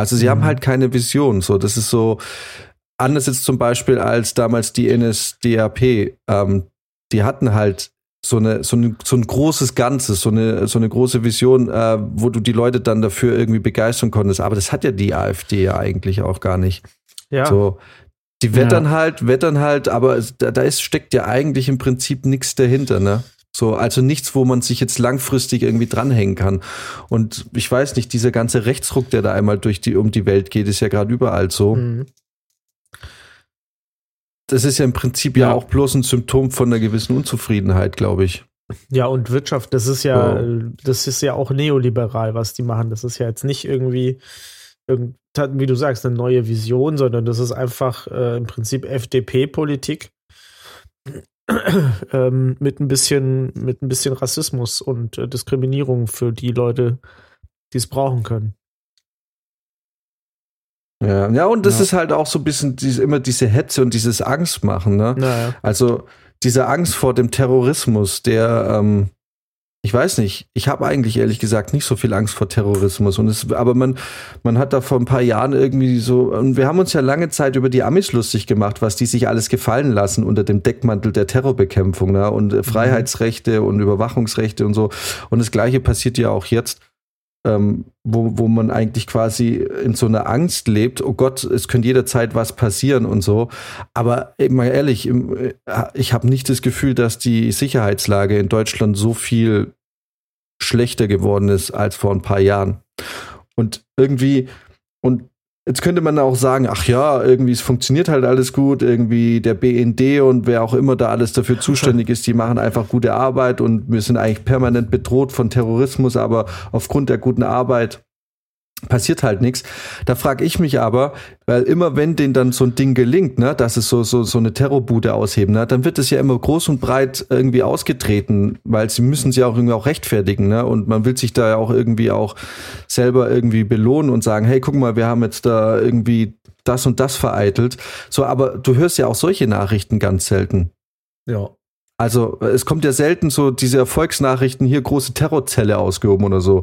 Also sie haben Mhm. halt keine Vision. So, das ist so anders jetzt zum Beispiel als damals die NSDAP. Ähm, die hatten halt so eine so, eine, so ein großes Ganzes, so eine so eine große Vision, äh, wo du die Leute dann dafür irgendwie begeistern konntest. Aber das hat ja die AfD ja eigentlich auch gar nicht. ja. So, die wettern halt, wettern halt, aber da, da ist, steckt ja eigentlich im Prinzip nichts dahinter, ne? So, also nichts, wo man sich jetzt langfristig irgendwie dranhängen kann. Und ich weiß nicht, dieser ganze Rechtsruck, der da einmal durch die, um die Welt geht, ist ja gerade überall so. Mhm. Das ist ja im Prinzip ja. Ja. auch bloß ein Symptom von einer gewissen Unzufriedenheit, glaube ich. Ja, und Wirtschaft, das ist ja, Ja. das ist ja auch neoliberal, was die machen. Das ist ja jetzt nicht irgendwie, irgend- wie du sagst, eine neue Vision, sondern das ist einfach äh, im Prinzip FDP-Politik (clears throat) ähm, mit ein bisschen, mit ein bisschen Rassismus und äh, Diskriminierung für die Leute, die es brauchen können. Ja, ja und das Ja. ist halt auch so ein bisschen diese, immer diese Hetze und dieses Angstmachen, ne? Naja. Also diese Angst vor dem Terrorismus, der, ähm, ich weiß nicht, ich habe eigentlich ehrlich gesagt nicht so viel Angst vor Terrorismus. Und es, aber man, man hat da vor ein paar Jahren irgendwie so, und wir haben uns ja lange Zeit über die Amis lustig gemacht, was die sich alles gefallen lassen unter dem Deckmantel der Terrorbekämpfung, ne? Und äh, Freiheitsrechte und Überwachungsrechte und so. Und das gleiche passiert ja auch jetzt. Ähm, wo, wo man eigentlich quasi in so einer Angst lebt, oh Gott, es könnte jederzeit was passieren und so. Aber mal ehrlich, äh, ich habe nicht das Gefühl, dass die Sicherheitslage in Deutschland so viel schlechter geworden ist als vor ein paar Jahren. Und irgendwie, und jetzt könnte man auch sagen, ach ja, irgendwie es funktioniert halt alles gut, irgendwie der BND und wer auch immer da alles dafür zuständig ist, die machen einfach gute Arbeit und wir sind eigentlich permanent bedroht von Terrorismus, aber aufgrund der guten Arbeit passiert halt nichts. Da frage ich mich aber, weil immer wenn denen dann so ein Ding gelingt, ne, dass es so so so eine Terrorbude ausheben, ne, dann wird es ja immer groß und breit irgendwie ausgetreten, weil sie müssen sie auch irgendwie auch rechtfertigen, ne, und man will sich da ja auch irgendwie auch selber irgendwie belohnen und sagen, hey, guck mal, wir haben jetzt da irgendwie das und das vereitelt. So, aber du hörst ja auch solche Nachrichten ganz selten. Ja. Also es kommt ja selten so diese Erfolgsnachrichten, hier große Terrorzelle ausgehoben oder so.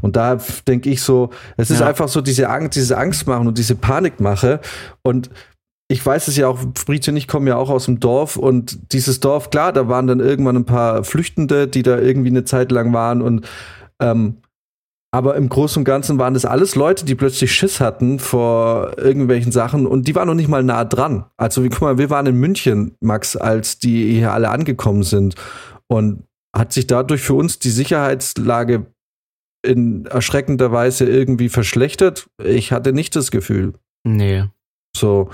Und da denke ich so, es ist Ja. einfach so diese Angst, diese Angstmachen und diese Panikmache. Und ich weiß es ja auch, Fritz und ich kommen ja auch aus dem Dorf und dieses Dorf, klar, da waren dann irgendwann ein paar Flüchtende, die da irgendwie eine Zeit lang waren und ähm, aber im Großen und Ganzen waren das alles Leute, die plötzlich Schiss hatten vor irgendwelchen Sachen und die waren noch nicht mal nah dran. Also, wie, guck mal, wir waren in München, Max, als die hier alle angekommen sind. Und hat sich dadurch für uns die Sicherheitslage in erschreckender Weise irgendwie verschlechtert? Ich hatte nicht das Gefühl. Nee. So.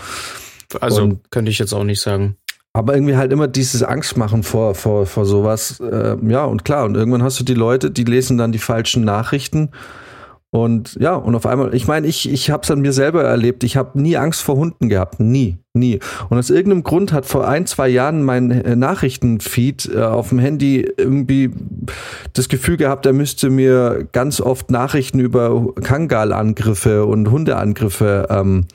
Also Und- könnte ich jetzt auch nicht sagen. Aber irgendwie halt immer dieses Angstmachen vor, vor, vor sowas. Äh, ja, und klar, und irgendwann hast du die Leute, die lesen dann die falschen Nachrichten. Und ja, und auf einmal, ich meine, ich, ich habe es an mir selber erlebt. Ich habe nie Angst vor Hunden gehabt. Nie, nie. Und aus irgendeinem Grund hat vor ein, zwei Jahren mein äh, Nachrichtenfeed äh, auf dem Handy irgendwie das Gefühl gehabt, er müsste mir ganz oft Nachrichten über Kangal-Angriffe und Hundeangriffe ähm,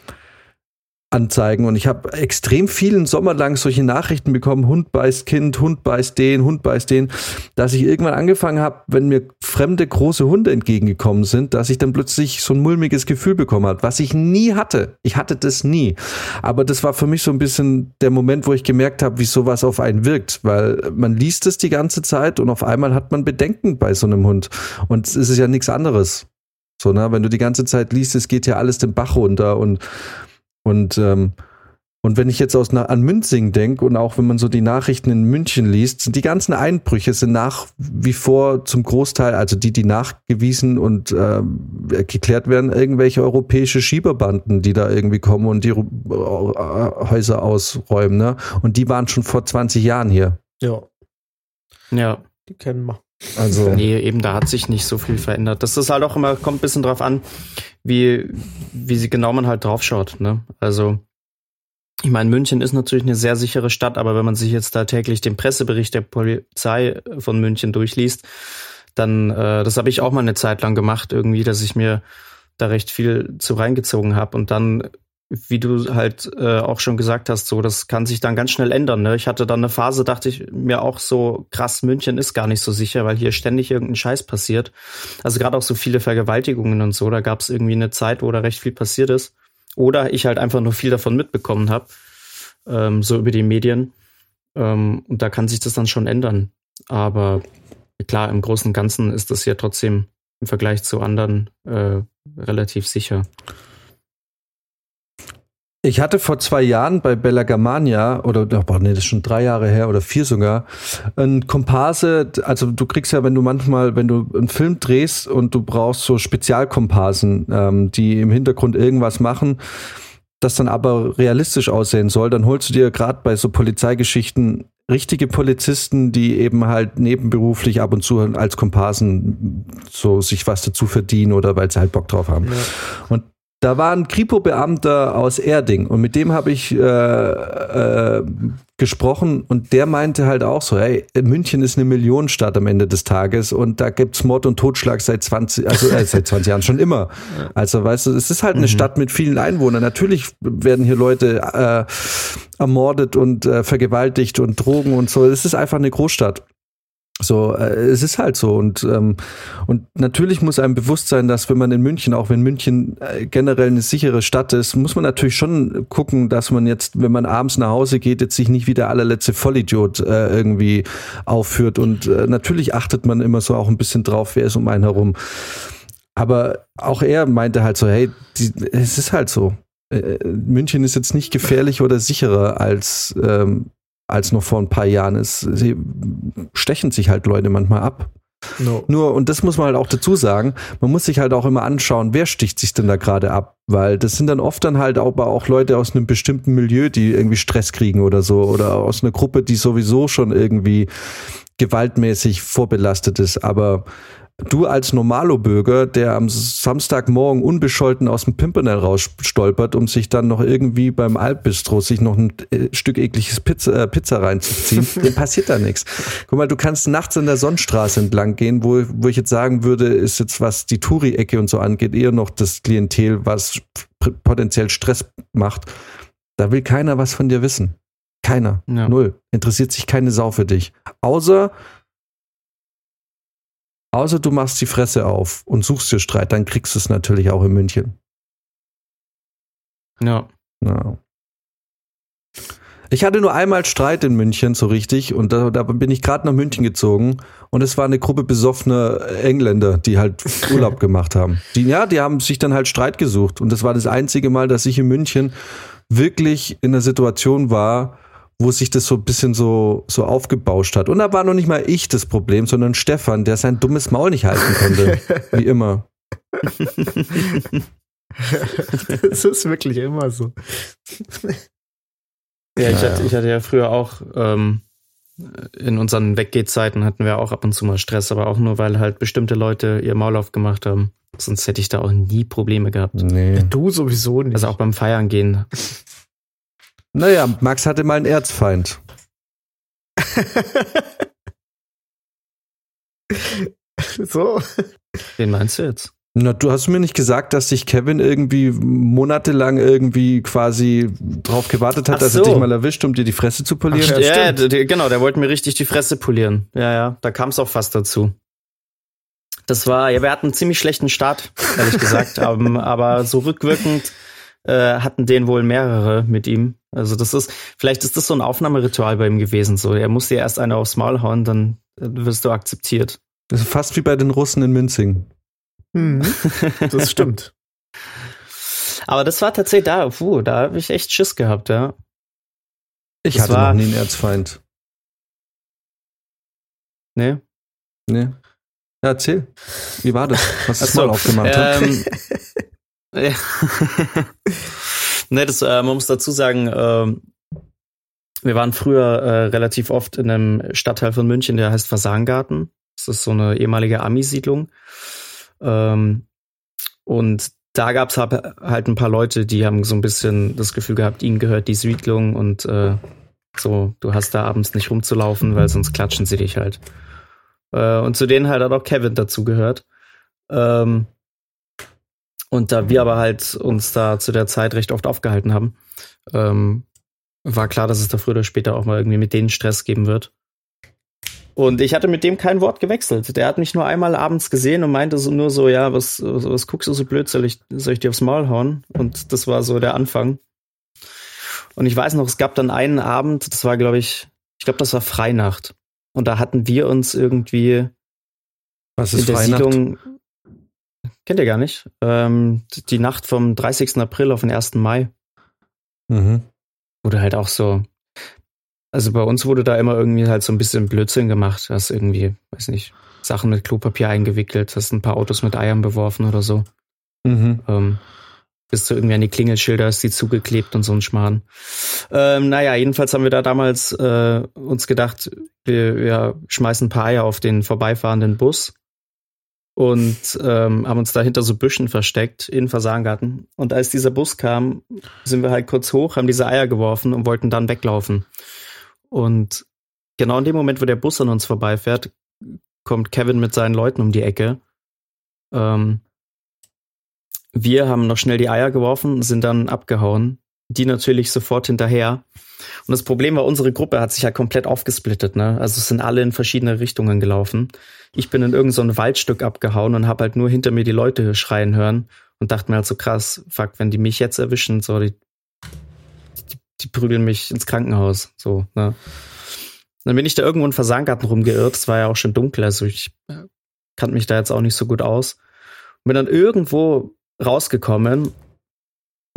anzeigen und ich habe extrem vielen Sommer lang solche Nachrichten bekommen, Hund beißt Kind, Hund beißt den, Hund beißt den, dass ich irgendwann angefangen habe, wenn mir fremde große Hunde entgegengekommen sind, dass ich dann plötzlich so ein mulmiges Gefühl bekommen habe, was ich nie hatte. Ich hatte das nie. Aber das war für mich so ein bisschen der Moment, wo ich gemerkt habe, wie sowas auf einen wirkt, weil man liest es die ganze Zeit und auf einmal hat man Bedenken bei so einem Hund und es ist ja nichts anderes. So, ne, wenn du die ganze Zeit liest, es geht ja alles den Bach runter und und, ähm, und wenn ich jetzt aus, an Münzing denke und auch wenn man so die Nachrichten in München liest, sind die ganzen Einbrüche sind nach wie vor zum Großteil, also die, die nachgewiesen und ähm, geklärt werden, irgendwelche europäische Schieberbanden, die da irgendwie kommen und die äh, Häuser ausräumen. Ne? Und die waren schon vor 20 Jahren hier. Ja, Ja. die kennen wir. Also Nee, eben da hat sich nicht so viel verändert. Das ist halt auch immer, kommt ein bisschen drauf an, wie, wie sie genau man halt draufschaut. Ne? Also, ich meine, München ist natürlich eine sehr sichere Stadt, aber wenn man sich jetzt da täglich den Pressebericht der Polizei von München durchliest, dann, äh, das habe ich auch mal eine Zeit lang gemacht, irgendwie, dass ich mir da recht viel zu reingezogen habe und dann wie du halt äh, auch schon gesagt hast, so das kann sich dann ganz schnell ändern. Ne? Ich hatte dann eine Phase, dachte ich mir auch so, krass, München ist gar nicht so sicher, weil hier ständig irgendein Scheiß passiert. Also gerade auch so viele Vergewaltigungen und so, da gab es irgendwie eine Zeit, wo da recht viel passiert ist. Oder ich halt einfach nur viel davon mitbekommen habe, ähm, so über die Medien. Ähm, und da kann sich das dann schon ändern. Aber klar, im Großen und Ganzen ist das ja trotzdem im Vergleich zu anderen äh, relativ sicher. Ich hatte vor zwei Jahren bei Bella Germania, oder boah, nee, das ist schon drei Jahre her oder vier sogar, ein Komparse, also du kriegst ja, wenn du manchmal, wenn du einen Film drehst und du brauchst so Spezialkomparsen, ähm, die im Hintergrund irgendwas machen, das dann aber realistisch aussehen soll, dann holst du dir gerade bei so Polizeigeschichten richtige Polizisten, die eben halt nebenberuflich ab und zu als Komparsen so sich was dazu verdienen oder weil sie halt Bock drauf haben. Und da war ein Kripo-Beamter aus Erding und mit dem habe ich äh, äh, gesprochen und der meinte halt auch so, hey, München ist eine Millionenstadt am Ende des Tages und da gibt's Mord und Totschlag seit 20, also äh, seit 20 Jahren schon immer. Also weißt du, es ist halt eine Stadt mit vielen Einwohnern. Natürlich werden hier Leute äh, ermordet und äh, vergewaltigt und Drogen und so. Es ist einfach eine Großstadt. So, äh, es ist halt so und ähm, und natürlich muss einem bewusst sein, dass wenn man in München, auch wenn München äh, generell eine sichere Stadt ist, muss man natürlich schon gucken, dass man jetzt, wenn man abends nach Hause geht, jetzt sich nicht wie der allerletzte Vollidiot äh, irgendwie aufführt und äh, natürlich achtet man immer so auch ein bisschen drauf, wer ist um einen herum. Aber auch er meinte halt so, hey, die, es ist halt so. Äh, München ist jetzt nicht gefährlich oder sicherer als ähm, als noch vor ein paar Jahren ist. Sie stechen sich halt Leute manchmal ab. No. Nur, und das muss man halt auch dazu sagen, man muss sich halt auch immer anschauen, wer sticht sich denn da gerade ab? Weil das sind dann oft dann halt auch, auch Leute aus einem bestimmten Milieu, die irgendwie Stress kriegen oder so, oder aus einer Gruppe, die sowieso schon irgendwie gewaltmäßig vorbelastet ist. Aber du als Normalo-Bürger, der am Samstagmorgen unbescholten aus dem Pimpernel rausstolpert, um sich dann noch irgendwie beim Altbistro sich noch ein äh, Stück ekliges Pizza, äh, Pizza reinzuziehen, (laughs) dem passiert da nichts. Guck mal, du kannst nachts an der Sonnenstraße entlang gehen, wo, wo ich jetzt sagen würde, ist jetzt, was die Touri-Ecke und so angeht, eher noch das Klientel, was potenziell Stress macht. Da will keiner was von dir wissen. Keiner. Ja. Null. Interessiert sich keine Sau für dich. Außer Außer du machst die Fresse auf und suchst dir Streit, dann kriegst du es natürlich auch in München. Ja. Ja. Ich hatte nur einmal Streit in München, so richtig, und da, da bin ich gerade nach München gezogen und es war eine Gruppe besoffener Engländer, die halt (laughs) Urlaub gemacht haben. Die, ja, die haben sich dann halt Streit gesucht und das war das einzige Mal, dass ich in München wirklich in einer Situation war, wo sich das so ein bisschen so, so aufgebauscht hat. Und da war noch nicht mal ich das Problem, sondern Stefan, der sein dummes Maul nicht halten konnte. (laughs) Wie immer. das ist wirklich immer so. Ja, ich, hatte, ja. ich hatte ja früher auch ähm, in unseren Weggehzeiten hatten wir auch ab und zu mal Stress, aber auch nur, weil halt bestimmte Leute ihr Maul aufgemacht haben. Sonst hätte ich da auch nie Probleme gehabt. Nee. Du sowieso nicht. Also auch beim Feiern gehen. Naja, Max hatte mal einen Erzfeind. (laughs) so. Wen meinst du jetzt? Na, du hast mir nicht gesagt, dass sich Kevin irgendwie monatelang irgendwie quasi drauf gewartet hat, Ach dass er so. dich mal erwischt, um dir die Fresse zu polieren. Ach, ja, d- genau, der wollte mir richtig die Fresse polieren. Ja, ja, da kam es auch fast dazu. Das war, ja, wir hatten einen ziemlich schlechten Start, ehrlich gesagt, aber, (laughs) aber so rückwirkend äh, hatten den wohl mehrere mit ihm. Also das ist, vielleicht ist das so ein Aufnahmeritual bei ihm gewesen. So, er muss dir erst eine aufs Maul hauen, dann wirst du akzeptiert. Das ist fast wie bei den Russen in Münzing. Hm, das (laughs) stimmt. Aber das war tatsächlich da, puh, da habe ich echt Schiss gehabt, ja. Ich Das hatte war- noch nie einen Erzfeind. Nee? Nee. Ja, erzähl. Wie war das? Was so, mal aufgemacht hat? Ähm, (laughs) ja. ne, das, äh, man muss dazu sagen, ähm, wir waren früher äh, relativ oft in einem Stadtteil von München, der heißt Fasangarten. Das ist so eine ehemalige Ami-Siedlung. Ähm, und da gab es halt ein paar Leute, die haben so ein bisschen das Gefühl gehabt, ihnen gehört die Siedlung und äh, so, du hast da abends nicht rumzulaufen, weil sonst klatschen sie dich halt. Äh, und zu denen halt hat auch Kevin dazu gehört. Ähm, und da wir aber halt uns da zu der Zeit recht oft aufgehalten haben, ähm, war klar, dass es da früher oder später auch mal irgendwie mit denen Stress geben wird. Und ich hatte mit dem kein Wort gewechselt. Der hat mich nur einmal abends gesehen und meinte so, nur so, ja, was, was, was guckst du so blöd, soll ich, soll ich dir aufs Maul hauen? Und das war so der Anfang. Und ich weiß noch, es gab dann einen Abend, das war, glaube ich, ich glaube, das war Freinacht. Und da hatten wir uns irgendwie Was in ist der Weihnacht? Siedlung. Kennt ihr gar nicht? Ähm, die Nacht vom 30. April auf den 1. Mai Mhm. wurde halt auch so. Also bei uns wurde da immer irgendwie halt so ein bisschen Blödsinn gemacht. Hast irgendwie, weiß nicht, Sachen mit Klopapier eingewickelt, hast ein paar Autos mit Eiern beworfen oder so. Mhm. Ähm, bist du irgendwie an die Klingelschilder, ist die zugeklebt und so ein Schmarrn. Ähm, naja, jedenfalls haben wir da damals äh, uns gedacht, wir, wir schmeißen ein paar Eier auf den vorbeifahrenden Bus und ähm, haben uns da hinter so Büschen versteckt in Fasangarten. Und als dieser Bus kam, sind wir halt kurz hoch, haben diese Eier geworfen und wollten dann weglaufen. Und genau in dem Moment, wo der Bus an uns vorbeifährt, kommt Kevin mit seinen Leuten um die Ecke. Ähm, wir haben noch schnell die Eier geworfen, sind dann abgehauen. die natürlich sofort hinterher. Und das Problem war, unsere Gruppe hat sich ja komplett aufgesplittet, ne? Also es sind alle in verschiedene Richtungen gelaufen. Ich bin in irgendein so Waldstück abgehauen und habe halt nur hinter mir die Leute schreien hören und dachte mir halt so krass, fuck, wenn die mich jetzt erwischen, so, die, die, die prügeln mich ins Krankenhaus, so, ne? Dann bin ich da irgendwo in Fasangarten rumgeirrt, es war ja auch schon dunkel, also ich äh, kannte mich da jetzt auch nicht so gut aus. Und bin dann irgendwo rausgekommen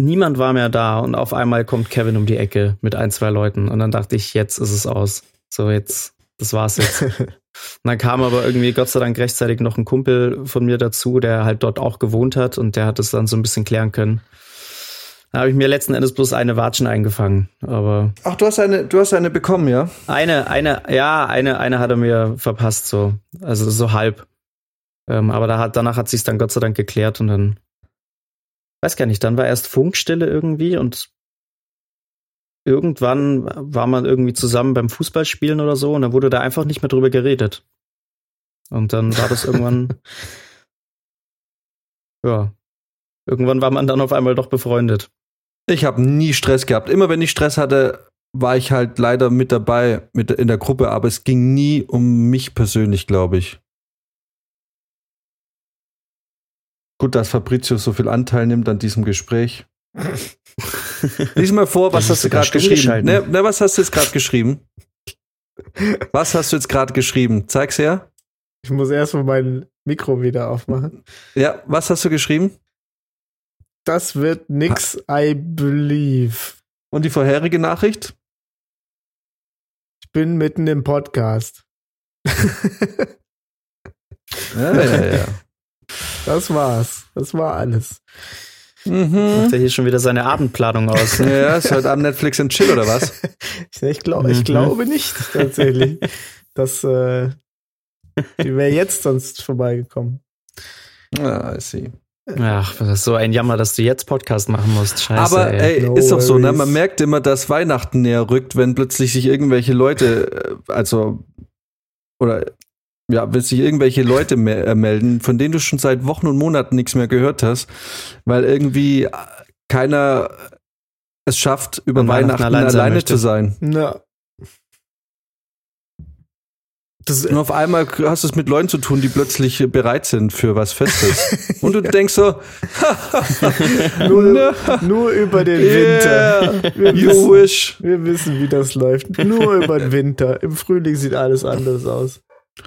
niemand war mehr da und auf einmal kommt Kevin um die Ecke mit ein, zwei Leuten und dann dachte ich, jetzt ist es aus. So, jetzt, das war's jetzt. und (laughs) dann kam aber irgendwie Gott sei Dank rechtzeitig noch ein Kumpel von mir dazu, der halt dort auch gewohnt hat und der hat es dann so ein bisschen klären können. Da habe ich mir letzten Endes bloß eine Watschen eingefangen, aber. Ach, du hast eine, du hast eine bekommen, ja? Eine, eine, ja, eine, eine hat er mir verpasst, so. Also so halb. Ähm, aber da hat, danach hat sich's dann Gott sei Dank geklärt und dann weiß gar nicht, dann war erst Funkstille irgendwie und irgendwann war man irgendwie zusammen beim Fußballspielen oder so und dann wurde da einfach nicht mehr drüber geredet. Und dann war das irgendwann, (laughs) ja, irgendwann war man dann auf einmal doch befreundet. Ich habe nie Stress gehabt. Immer wenn ich Stress hatte, war ich halt leider mit dabei mit in der Gruppe, aber es ging nie um mich persönlich, glaube ich. Gut, dass Fabrizio so viel Anteil nimmt an diesem Gespräch. Lies mal vor, was hast du gerade geschrieben? Ne, ne, was hast du jetzt gerade geschrieben? Was hast du jetzt gerade geschrieben? Zeig's her. Ich muss erstmal mein Mikro wieder aufmachen. Ja, was hast du geschrieben? Das wird nix, I believe. Und die vorherige Nachricht? Ich bin mitten im Podcast. ja, ja, ja. Das war's. Das war alles. Mhm. Macht er hier schon wieder seine Abendplanung aus? (laughs) ja, ist heute Abend Netflix and Chill oder was? (laughs) ich, glaub, ich mhm. glaube nicht, tatsächlich. dass äh, die wäre jetzt sonst vorbeigekommen. Ah, I see. Ach, das ist so ein Jammer, dass du jetzt Podcast machen musst. Scheiße. Aber ey, no ist doch so, ne? Man merkt immer, dass Weihnachten näher rückt, wenn plötzlich sich irgendwelche Leute, äh, also oder ja, wenn sich irgendwelche Leute me äh, melden, von denen du schon seit Wochen und Monaten nichts mehr gehört hast, weil irgendwie keiner es schafft, über Weihnachten, Weihnachten, allein alleine zu sein. Ja. Das, und auf einmal hast du es mit Leuten zu tun, die plötzlich bereit sind für was Festes. (laughs) und du denkst so, (laughs) nur, (laughs) nur, über den yeah, Winter. Wir wissen, wish. wir wissen, wie das läuft. Nur über den Winter. Im Frühling sieht alles anders aus.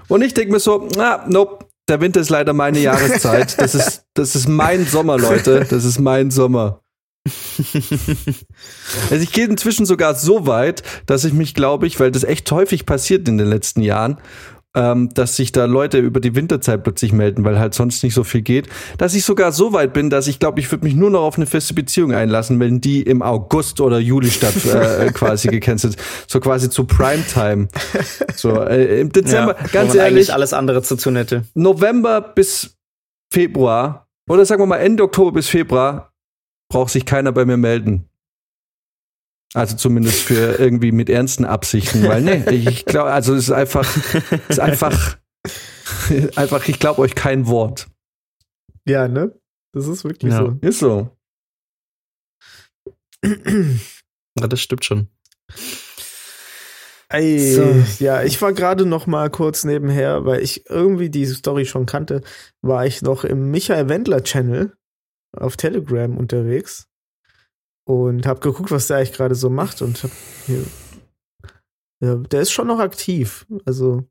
Und ich denke mir so, na, nope, der Winter ist leider meine Jahreszeit. (laughs) Das ist, das ist mein Sommer, Leute. Das ist mein Sommer. (laughs) also ich gehe inzwischen sogar so weit, dass ich mich, glaube ich, weil das echt häufig passiert in den letzten Jahren, ähm, dass sich da Leute über die Winterzeit plötzlich melden, weil halt sonst nicht so viel geht, dass ich sogar so weit bin, dass ich glaube, ich würde mich nur noch auf eine feste Beziehung einlassen, wenn die im August oder Juli statt äh, quasi gecancelt, so quasi zu Primetime. So äh, im Dezember, ja, ganz ehrlich, alles andere zu tun hätte. November bis Februar oder sagen wir mal Ende Oktober bis Februar braucht sich keiner bei mir melden. Also zumindest für irgendwie mit ernsten Absichten, weil ne, (laughs) ich glaube, also es ist einfach, es ist einfach, (laughs) einfach, ich glaube euch kein Wort. Ja, ne? Das ist wirklich ja. so. Ist so. (clears throat) Ja, das stimmt schon. Ey, so. Ja, ich war gerade noch mal kurz nebenher, weil ich irgendwie diese Story schon kannte, war ich noch im Michael Wendler Channel auf Telegram unterwegs und habe geguckt, was der eigentlich gerade so macht und hab hier, ja, der ist schon noch aktiv. Also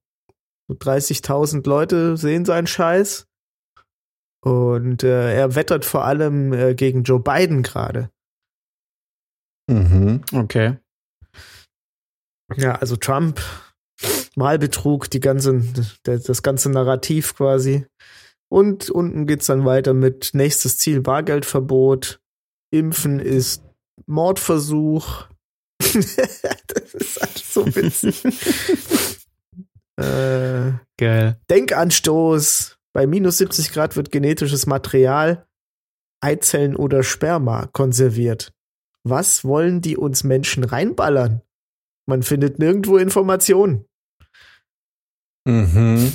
30.000 Leute sehen seinen Scheiß und äh, er wettert vor allem äh, gegen Joe Biden gerade. Mhm. Okay. Ja, also Trump, Wahlbetrug, die ganze, das ganze Narrativ quasi. Und unten geht's dann weiter mit nächstes Ziel Bargeldverbot. Impfen ist Mordversuch. (laughs) das ist halt so witzig. (laughs) äh, Geil. Denkanstoß. Bei minus 70 Grad wird genetisches Material, Eizellen oder Sperma konserviert. Was wollen die uns Menschen reinballern? Man findet nirgendwo Informationen. Mhm.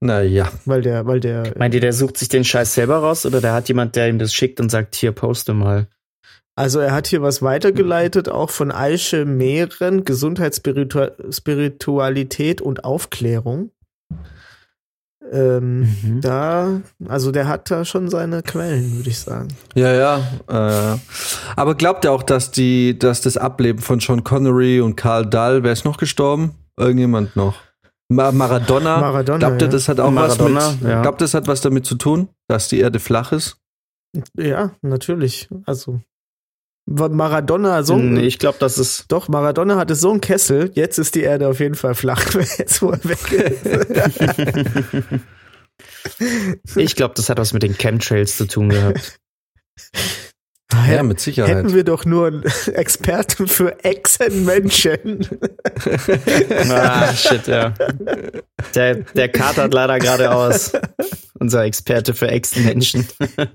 Naja. Weil der, weil der. Meint ihr, der sucht sich den Scheiß selber raus oder der hat jemand, der ihm das schickt und sagt, hier, poste mal? Also er hat hier was weitergeleitet, auch von Aische Mehren, Gesundheitsspiritualität und Aufklärung. Ähm, Mhm. Da, also der hat da schon seine Quellen, würde ich sagen. Ja, ja. Äh, aber glaubt ihr auch, dass die, dass das Ableben von Sean Connery und Karl Dahl, wer ist noch gestorben? Irgendjemand noch? Ma Maradona. Maradona, Glaubt ihr, ja. das hat auch Maradona, was mit? ja. Glaubt das hat was damit zu tun, dass die Erde flach ist? Ja, natürlich. Also Maradona so Nee, ich glaube, das ist. doch Maradona hatte so einen Kessel. Jetzt ist die Erde auf jeden Fall flach. (laughs) Jetzt wo er weg (laughs) ist. Ich glaube, das hat was mit den Chemtrails zu tun gehabt. (laughs) Ja, mit Sicherheit. Hätten wir doch nur einen (laughs) Experten für Echsenmenschen. (laughs) ah, shit, ja. Der, der katert leider gerade aus. Unser Experte für Echsenmenschen. (laughs)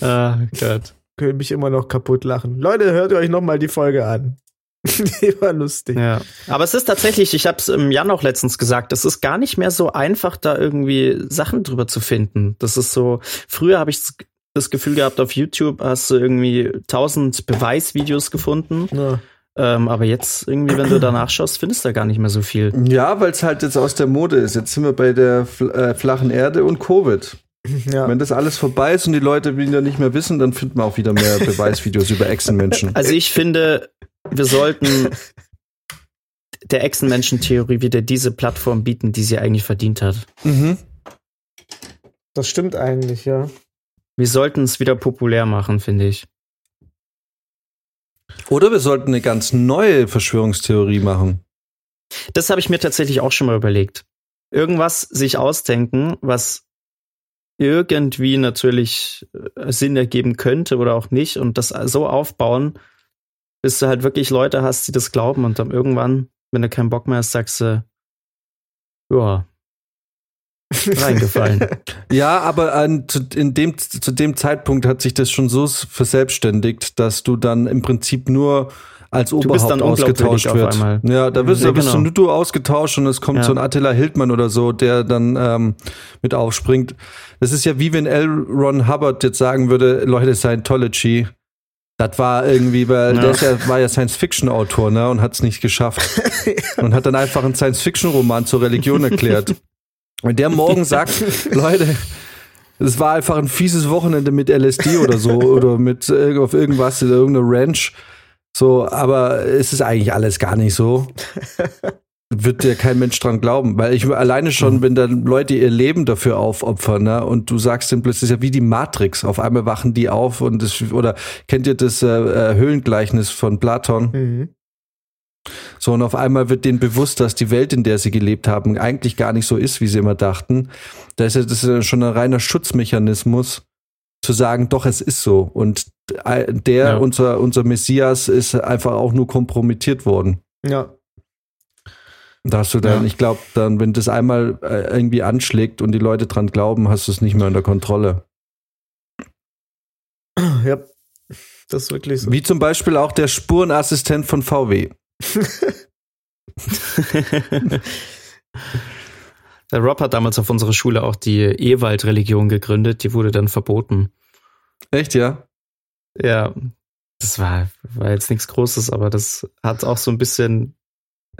ah, Gott. Können mich immer noch kaputt lachen. Leute, hört euch noch mal die Folge an. (laughs) die war lustig. Ja. Aber es ist tatsächlich, ich habe es im Jan auch letztens gesagt, es ist gar nicht mehr so einfach, da irgendwie Sachen drüber zu finden. Das ist so, früher habe ich das Gefühl gehabt, auf YouTube hast du irgendwie tausend Beweisvideos gefunden. Ja. Ähm, aber jetzt irgendwie, wenn du da nachschaust, findest du da gar nicht mehr so viel. Ja, weil es halt jetzt aus der Mode ist. Jetzt sind wir bei der fl äh, flachen Erde und Covid. Ja. Wenn das alles vorbei ist und die Leute wieder nicht mehr wissen, dann finden wir auch wieder mehr (laughs) Beweisvideos über Echsenmenschen. Also ich finde, wir sollten der Echsenmenschen-Theorie wieder diese Plattform bieten, die sie eigentlich verdient hat. Mhm. Das stimmt eigentlich, ja. Wir sollten es wieder populär machen, finde ich. Oder wir sollten eine ganz neue Verschwörungstheorie machen. Das habe ich mir tatsächlich auch schon mal überlegt. Irgendwas sich ausdenken, was irgendwie natürlich äh, Sinn ergeben könnte oder auch nicht und das so aufbauen, bis du halt wirklich Leute hast, die das glauben und dann irgendwann, wenn du keinen Bock mehr hast, sagst du, ja, (laughs) reingefallen. Ja, aber an, zu, in dem, zu dem Zeitpunkt hat sich das schon so verselbstständigt, dass du dann im Prinzip nur als bist Oberhaupt ausgetauscht auf wird. einmal. Ja, da wirst, Ja, da bist genau. du nur du ausgetauscht und es kommt Ja. so ein Attila Hildmann oder so, der dann ähm, mit aufspringt. Das ist ja wie wenn L. Ron Hubbard jetzt sagen würde, Leute, Scientology, das war irgendwie, weil Ja. der ja, war ja Science-Fiction-Autor, ne, und hat es nicht geschafft. (laughs) und hat dann einfach einen Science-Fiction-Roman zur Religion erklärt. Wenn der morgen sagt, Leute, es war einfach ein fieses Wochenende mit LSD oder so oder mit auf irgendwas in irgendeiner Ranch. So, aber es ist eigentlich alles gar nicht so. Wird dir kein Mensch dran glauben, weil ich alleine schon, wenn dann Leute ihr Leben dafür aufopfern, ne, und du sagst dann plötzlich, ja wie die Matrix, auf einmal wachen die auf und das, oder kennt ihr das äh, äh, Höhlengleichnis von Platon? Mhm. So, und auf einmal wird denen bewusst, dass die Welt, in der sie gelebt haben, eigentlich gar nicht so ist, wie sie immer dachten. Da ist ja, das ist ja schon ein reiner Schutzmechanismus, zu sagen, doch, es ist so. Und äh, der, Ja. unser, unser Messias, ist einfach auch nur kompromittiert worden. Ja. Da hast du dann, Ja. ich glaube, dann, wenn das einmal äh, irgendwie anschlägt und die Leute dran glauben, hast du es nicht mehr unter Kontrolle. Ja. Das ist wirklich so. Wie zum Beispiel auch der Spurenassistent von VW. (laughs) Der Rob hat damals auf unserer Schule auch die Ewald-Religion gegründet, die wurde dann verboten. Echt, ja? Ja, das war, war jetzt nichts Großes, aber das hat auch so ein bisschen,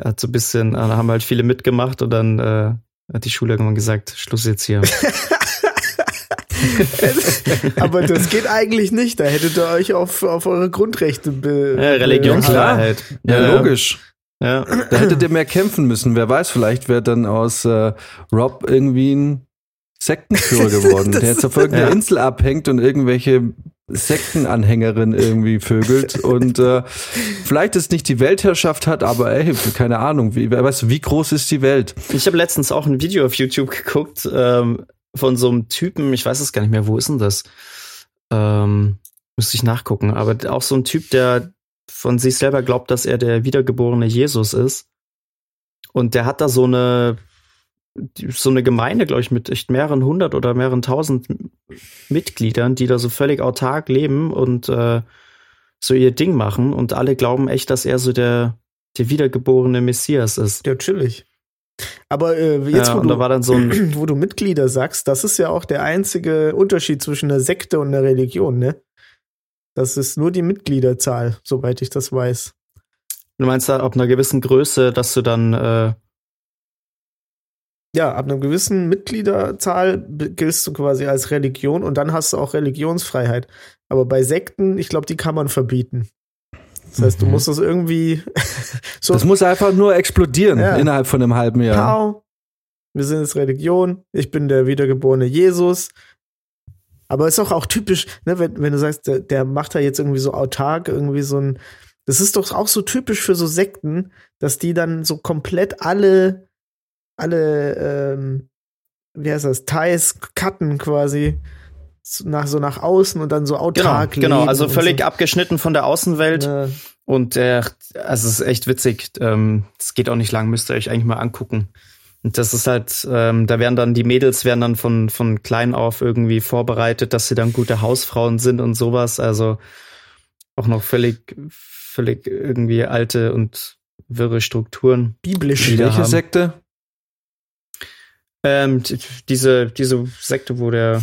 hat so ein bisschen, da haben halt viele mitgemacht und dann äh, hat die Schule irgendwann gesagt, Schluss jetzt hier. (laughs) Aber das geht eigentlich nicht. Da hättet ihr euch auf, auf eure Grundrechte be Ja, Religionsfreiheit. Ja, logisch. Ja. Da hättet ihr mehr kämpfen müssen. Wer weiß, vielleicht wäre dann aus äh, Rob irgendwie ein Sektenführer (laughs) geworden, der jetzt auf irgendeiner Ja. Insel abhängt und irgendwelche Sektenanhängerin irgendwie vögelt und äh, vielleicht es nicht die Weltherrschaft hat, aber ey, keine Ahnung, wie, wer weiß, wie groß ist die Welt? Ich habe letztens auch ein Video auf YouTube geguckt ähm, von so einem Typen, ich weiß es gar nicht mehr, wo ist denn das? Ähm, müsste ich nachgucken, aber auch so ein Typ, der von sich selber glaubt, dass er der wiedergeborene Jesus ist. Und der hat da so eine so eine Gemeinde, glaube ich, mit echt mehreren hundert oder mehreren tausend Mitgliedern, die da so völlig autark leben und äh, so ihr Ding machen und alle glauben echt, dass er so der der wiedergeborene Messias ist. Ja, chillig. Aber äh, jetzt, Ja, wo, und da du, war dann so ein, (clears throat) wo du Mitglieder sagst, das ist ja auch der einzige Unterschied zwischen einer Sekte und einer Religion, ne? Das ist nur die Mitgliederzahl, soweit ich das weiß. du meinst da ab einer gewissen Größe, dass du dann, äh, Ja, ab einer gewissen Mitgliederzahl giltst du quasi als Religion und dann hast du auch Religionsfreiheit. Aber bei Sekten, ich glaube, die kann man verbieten. Das heißt, du Mhm. musst das irgendwie (laughs) so Das muss einfach nur explodieren Ja. innerhalb von einem halben Jahr. Pau. Wir sind jetzt Religion. Ich bin der wiedergeborene Jesus. Aber ist doch auch typisch, ne, wenn, wenn du sagst, der, der macht da jetzt irgendwie so autark, irgendwie so ein. Das ist doch auch so typisch für so Sekten, dass die dann so komplett alle, alle, ähm, wie heißt das, Ties cutten quasi so nach, so nach außen und dann so genau, autark genau, leben also völlig so. abgeschnitten von der Außenwelt. Ja. Und der, also es ist echt witzig. Ähm, Es geht auch nicht lang, müsst ihr euch eigentlich mal angucken. Und das ist halt, ähm, da werden dann die Mädels werden dann von von klein auf irgendwie vorbereitet, dass sie dann gute Hausfrauen sind und sowas. Also auch noch völlig, völlig irgendwie alte und wirre Strukturen. Biblisch. die da Welche haben. Sekte? Ähm, diese diese Sekte, wo der,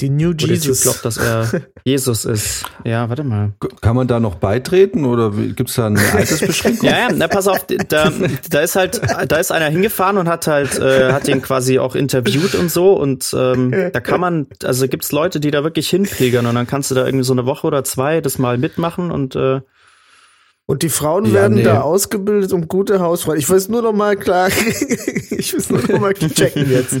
Die New wo der Typ Jesus. glaubt, dass er (laughs) Jesus ist. Ja, warte mal. Kann man da noch beitreten oder gibt es da eine Altersbeschränkung? (laughs) Ja, ja, na pass auf, da, da ist halt, da ist einer hingefahren und hat halt, äh, hat den quasi auch interviewt und so und ähm, da kann man, also gibt's Leute, die da wirklich hinpilgern und dann kannst du da irgendwie so eine Woche oder zwei das mal mitmachen und äh, Und die Frauen Ja, werden nee. da ausgebildet um gute Hausfrauen. Ich will es nur noch mal klar, (laughs) ich will es nur noch mal checken jetzt.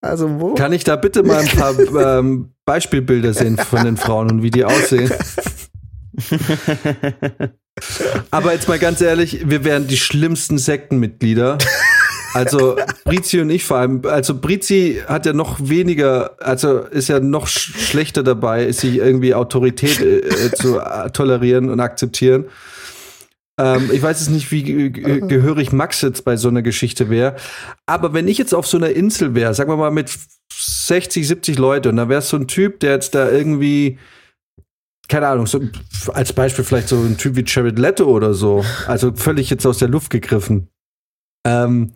Also wo? Kann ich da bitte mal ein paar (laughs) ähm, Beispielbilder sehen von den Frauen und wie die aussehen? Aber jetzt mal ganz ehrlich, wir wären die schlimmsten Sektenmitglieder. Also Brizi und ich vor allem. Also Brizi hat ja noch weniger, also ist ja noch sch schlechter dabei, sich irgendwie Autorität äh, äh, zu tolerieren und akzeptieren. Ähm, ich weiß jetzt nicht, wie ge ge (laughs) gehörig Max jetzt bei so einer Geschichte wäre. Aber wenn ich jetzt auf so einer Insel wäre, sagen wir mal mit 60, 70 Leute, und da wäre so ein Typ, der jetzt da irgendwie, keine Ahnung, so als Beispiel vielleicht so ein Typ wie Jared Leto oder so, also völlig jetzt aus der Luft gegriffen. Ähm,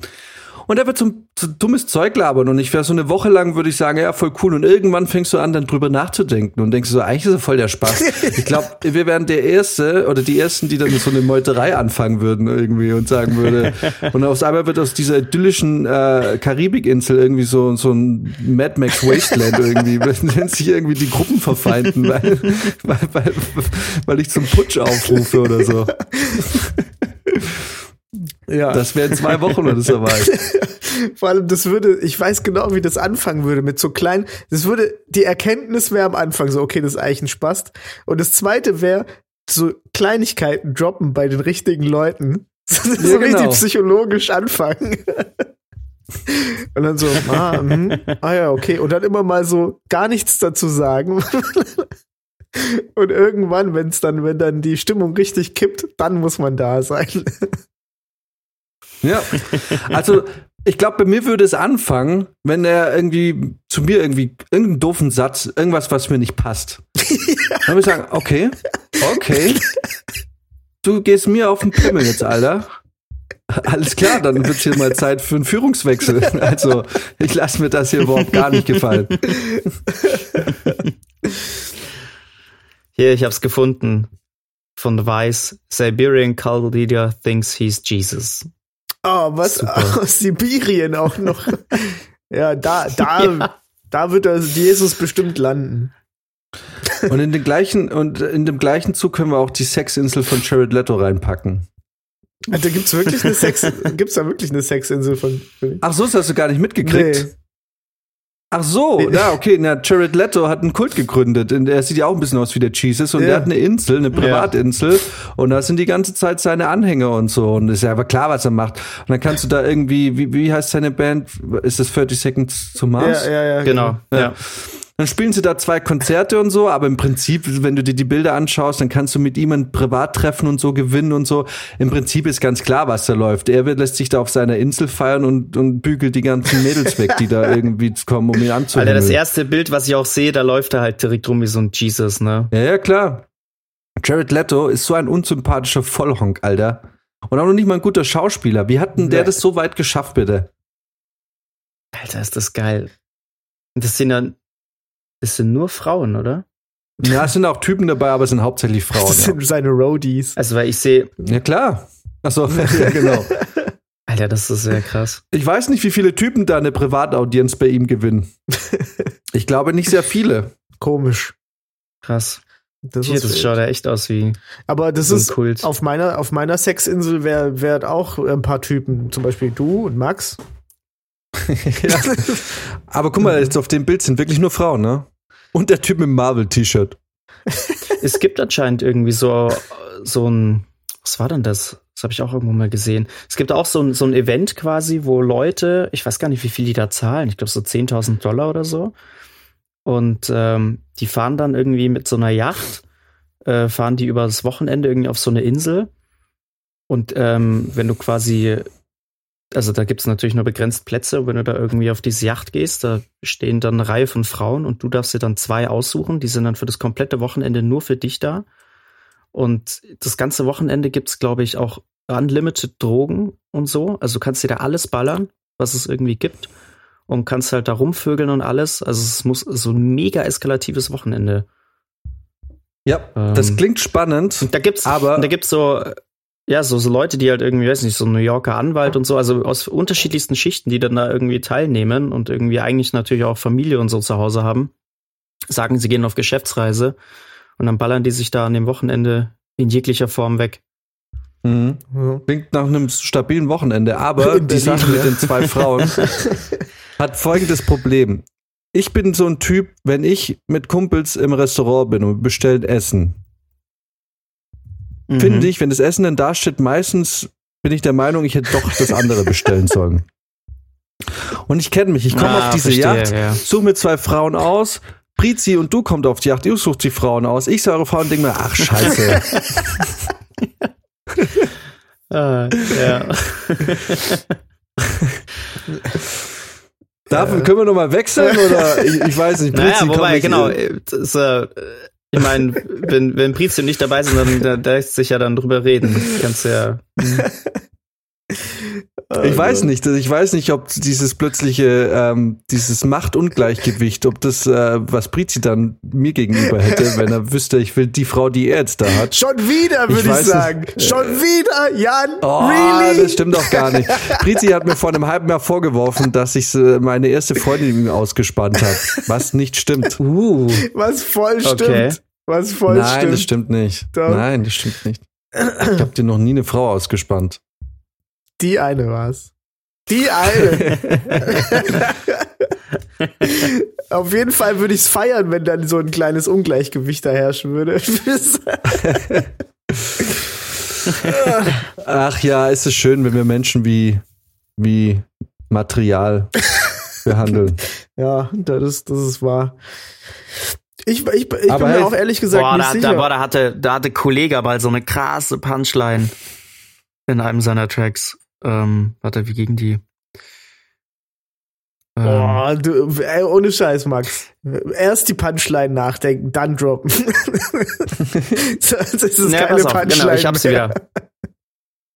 und er wird so, so dummes Zeug labern und ich wäre so eine Woche lang, würde ich sagen, ja, voll cool. Und irgendwann fängst du an, dann drüber nachzudenken und denkst so, eigentlich ist er voll der Spaß. (laughs) ich glaube, wir wären der Erste oder die Ersten, die dann so eine Meuterei anfangen würden irgendwie und sagen würde. (laughs) Und aufs einmal wird aus dieser idyllischen äh, Karibikinsel irgendwie so, so ein Mad Max Wasteland irgendwie, (laughs) wenn sich irgendwie die Gruppen verfeinden, weil, weil, weil, weil ich zum Putsch aufrufe oder so. Ja. Das wäre in zwei Wochen oder so weit. (laughs) Vor allem, das würde, ich weiß genau, wie das anfangen würde mit so kleinen, das würde, die Erkenntnis wäre am Anfang so, okay, das ist eigentlich ein Spaß. Und das zweite wäre, so Kleinigkeiten droppen bei den richtigen Leuten. (laughs) so Ja, genau. richtig psychologisch anfangen. (laughs) Und dann so, ah, hm, ah ja, okay. Und dann immer mal so gar nichts dazu sagen. Und irgendwann, wenn es dann, wenn dann die Stimmung richtig kippt, dann muss man da sein. Ja. Also, ich glaube, bei mir würde es anfangen, wenn er irgendwie zu mir irgendwie irgendeinen doofen Satz, irgendwas, was mir nicht passt. (laughs) Dann würde ich sagen, okay, okay. Du gehst mir auf den Pimmel jetzt, Alter. Alles klar, dann wird's hier mal Zeit für einen Führungswechsel. (laughs) Also, ich lasse mir das hier überhaupt gar nicht gefallen. hier, ich hab's gefunden. Von The Vice. Siberian cult leader thinks he's Jesus. Oh, was Super. (laughs) aus Sibirien auch noch. (laughs) ja, da, da, Ja. da wird Jesus bestimmt landen. Und in den gleichen, und in dem gleichen Zug können wir auch die Sexinsel von Jared Leto reinpacken. Da gibt's wirklich eine Sex, gibt's da wirklich eine Sexinsel von? Ach so, das hast du gar nicht mitgekriegt. Nee. Ach so, Nee. na okay, na, Jared Leto hat einen Kult gegründet. Und er sieht ja auch ein bisschen aus wie der Jesus und Ja. der hat eine Insel, eine Privatinsel und da sind die ganze Zeit seine Anhänger und so und ist ja aber klar, was er macht. Und dann kannst du da irgendwie, wie, wie heißt seine Band? Ist das 30 Seconds to Mars? Ja, ja, ja. Genau. Ja. Dann spielen sie da zwei Konzerte und so, aber im Prinzip, wenn du dir die Bilder anschaust, dann kannst du mit ihm ein Privattreffen und so gewinnen und so. Im Prinzip ist ganz klar, was da läuft. Er wird, lässt sich da auf seiner Insel feiern und, und bügelt die ganzen Mädels weg, die da (laughs) irgendwie kommen, um ihn Alter, anzuhören. das erste Bild, was ich auch sehe, da läuft er halt direkt rum wie so ein Jesus, ne? Ja, ja, klar. Jared Leto ist so ein unsympathischer Vollhonk, Alter. Und auch noch nicht mal ein guter Schauspieler. Wie hat denn der Nee. das so weit geschafft, bitte? Alter, ist das geil. Und Das sind dann, das sind nur Frauen, oder? Ja, es sind auch Typen dabei, aber es sind hauptsächlich (laughs) Frauen. Das Ja, sind seine Roadies. Also, weil ich sehe, ja klar. Achso, (laughs) ja, genau. (laughs) Alter, das ist sehr krass. Ich weiß nicht, wie viele Typen da eine Privataudienz bei ihm gewinnen. Ich glaube nicht sehr viele. Komisch. Krass. Das Hier, das schaut ja echt aus wie Aber das so ein ist Kult. auf meiner auf meiner Sexinsel wäre wär auch ein paar Typen, zum Beispiel du und Max. ja. Aber guck mal, jetzt auf dem Bild sind wirklich nur Frauen, ne? Und der Typ mit Marvel-T-Shirt. (laughs) Es gibt anscheinend irgendwie so, so ein, was war denn das? Das habe ich auch irgendwo mal gesehen. Es gibt auch so ein, so ein Event quasi, wo Leute, ich weiß gar nicht, wie viel die da zahlen, ich glaube so 10.000 Dollar oder so. Und ähm, die fahren dann irgendwie mit so einer Yacht, äh, fahren die über das Wochenende irgendwie auf so eine Insel. Und ähm, wenn du quasi, also da gibt es natürlich nur begrenzt Plätze, wenn du da irgendwie auf diese Yacht gehst, da stehen dann eine Reihe von Frauen und du darfst dir dann zwei aussuchen, die sind dann für das komplette Wochenende nur für dich da. Und das ganze Wochenende gibt's, glaube ich, auch unlimited Drogen und so. Also du kannst dir da alles ballern, was es irgendwie gibt. Und kannst halt da rumvögeln und alles. Also es muss so ein mega eskalatives Wochenende. Ja, Ähm. das klingt spannend. Und da gibt's, Aber- und da gibt's so, ja, so, so Leute, die halt irgendwie, weiß nicht, so ein New Yorker Anwalt und so, also aus unterschiedlichsten Schichten, die dann da irgendwie teilnehmen und irgendwie eigentlich natürlich auch Familie und so zu Hause haben, sagen, sie gehen auf Geschäftsreise und dann ballern die sich da an dem Wochenende in jeglicher Form weg. Mhm. Klingt nach einem stabilen Wochenende. Aber (laughs) die Sache mit den zwei Frauen (laughs) hat folgendes Problem. Ich bin so ein Typ, wenn ich mit Kumpels im Restaurant bin und bestellt Essen, Mhm. finde ich, wenn das Essen dann da steht, meistens bin ich der Meinung, ich hätte doch das andere bestellen (laughs) sollen. Und ich kenne mich, ich komme Ah, auf diese verstehe, Yacht, ja. suche mir zwei Frauen aus, Prizi und du kommt auf die Yacht, ihr sucht die Frauen aus, ich sage eure Frauen und denke mir, ach scheiße. (laughs) Ah, ja. Darf, können wir nochmal wechseln oder ich, ich weiß nicht, naja, Prizi kommt wobei, genau, äh, das, äh, ich meine, wenn, wenn Prizi nicht dabei sind, dann da, lässt sich ja dann drüber reden. Kannst ja. (laughs) Ich weiß nicht, ich weiß nicht, ob dieses plötzliche, ähm, dieses Machtungleichgewicht, ob das, äh, was Prizi dann mir gegenüber hätte, (laughs) wenn er wüsste, ich will die Frau, die er jetzt da hat. Schon wieder, Ich würde ich, weiß sagen. nicht. Schon wieder, Jan. Oh, really? das stimmt doch gar nicht. (laughs) Prizi hat mir vor einem halben Jahr vorgeworfen, dass ich äh, meine erste Freundin ihm ausgespannt habe, was nicht stimmt. Uh. Was voll stimmt. Okay. Was voll Nein, stimmt. das stimmt nicht. Doch. Nein, das stimmt nicht. Ich habe dir noch nie eine Frau ausgespannt. Die eine war's. Die eine. (laughs) Auf jeden Fall würde ich es feiern, wenn dann so ein kleines Ungleichgewicht da herrschen würde. (laughs) Ach ja, ist es schön, wenn wir Menschen wie, wie Material behandeln. (laughs) ja, das ist, das ist wahr. Ich, ich, ich Aber bin mir auch ehrlich gesagt Boah, nicht da, sicher. da, boah, da hatte, da hatte Kollege mal so eine krasse Punchline in einem seiner Tracks. Ähm, warte, wie ging die? Ähm, Boah, du, ey, ohne Scheiß, Max. Erst die Punchline nachdenken, dann droppen. (laughs) das ist Ja, keine pass auf, Punchline. genau, ich hab's mehr. wieder.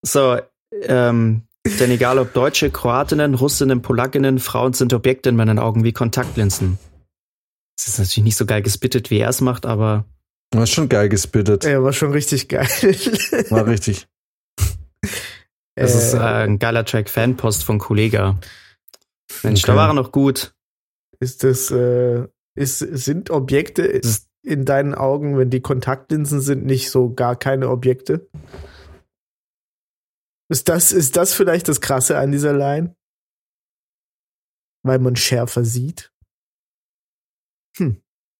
So, ähm, denn egal ob Deutsche, Kroatinnen, Russinnen, Polakinnen, Frauen sind Objekte in meinen Augen wie Kontaktlinsen. Das ist natürlich nicht so geil gespittet, wie er es macht, aber War schon geil gespittet. Ja, war schon richtig geil. War richtig. Das ist äh, Äh, ein geiler Track Fanpost von Kollega. Mensch, Okay. da war er noch gut. ist das, äh, ist, sind Objekte in deinen Augen, wenn die Kontaktlinsen sind, nicht so gar keine Objekte? Ist das, ist das vielleicht das Krasse an dieser Line? Weil man schärfer sieht?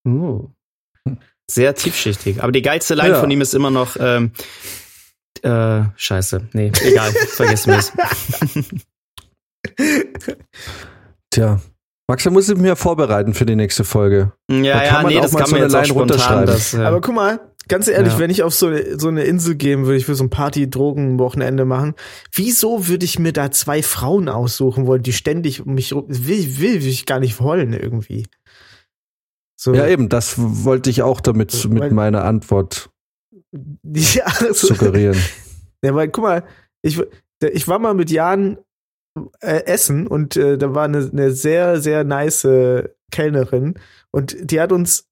uh, sehr tiefschichtig. Aber die geilste Line Ja. von ihm ist immer noch, ähm, äh, scheiße. Nee, egal, vergessen wir es. (laughs) Tja. Max, da muss ich mich ja vorbereiten für die nächste Folge. Da Ja, kann ja, man nee, auch das mal kann so man jetzt auch Line spontan. runterschreiben. Das, äh, Aber guck mal, ganz ehrlich, Ja. wenn ich auf so eine, so eine Insel gehen würde, ich will so ein Party-Drogen-Wochenende machen, wieso würde ich mir da zwei Frauen aussuchen wollen, die ständig um mich rum, will, will ich gar nicht wollen irgendwie. So. Ja, eben, das wollte ich auch damit mit meiner Antwort Ja, (laughs) also, suggerieren. Ja, weil, guck mal, ich, ich war mal mit Jan äh, essen und äh, da war eine, eine sehr, sehr nice Kellnerin und die hat uns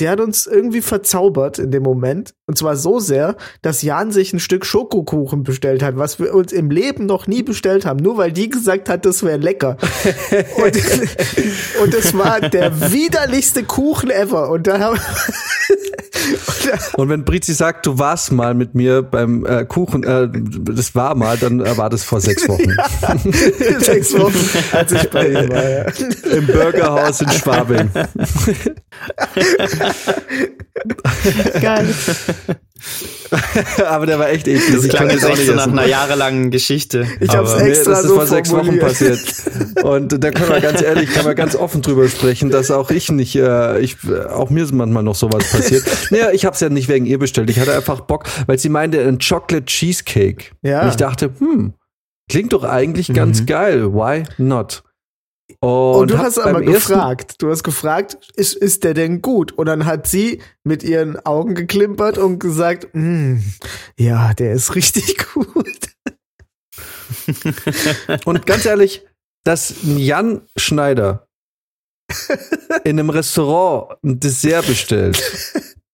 die hat uns irgendwie verzaubert in dem Moment. Und zwar so sehr, dass Jan sich ein Stück Schokokuchen bestellt hat, was wir uns im Leben noch nie bestellt haben, nur weil die gesagt hat, das wäre lecker. (laughs) und, und das war der widerlichste Kuchen ever. Und dann haben Und wenn Brizi sagt, du warst mal mit mir beim äh, Kuchen, äh, das war mal, dann äh, war das vor sechs Wochen. ja, (laughs) sechs Wochen, als ich bei ihm war. Ja. Im Burgerhaus in Schwabing. Geil. (laughs) Aber der war echt eklig. Das Ich klang kann jetzt das auch echt nicht so nach einer jahrelangen Geschichte. Ich hab's Aber- Nee, extra das ist so vor sechs Wochen passiert. Und da können wir ganz ehrlich, kann man ganz offen drüber sprechen, dass auch ich nicht, äh, ich, auch mir ist manchmal noch sowas passiert. (laughs) Naja, ich habe es ja nicht wegen ihr bestellt. Ich hatte einfach Bock, weil sie meinte, ein Chocolate Cheesecake. Ja. Und ich dachte, hm, klingt doch eigentlich ganz Mhm. geil. Why not? Und, Und, du hast aber gefragt, du hast gefragt, ist, ist der denn gut? Und dann hat sie mit ihren Augen geklimpert und gesagt, "Mm, ja, der ist richtig (laughs) gut. Und ganz ehrlich, dass Jan Schneider in einem Restaurant ein Dessert bestellt,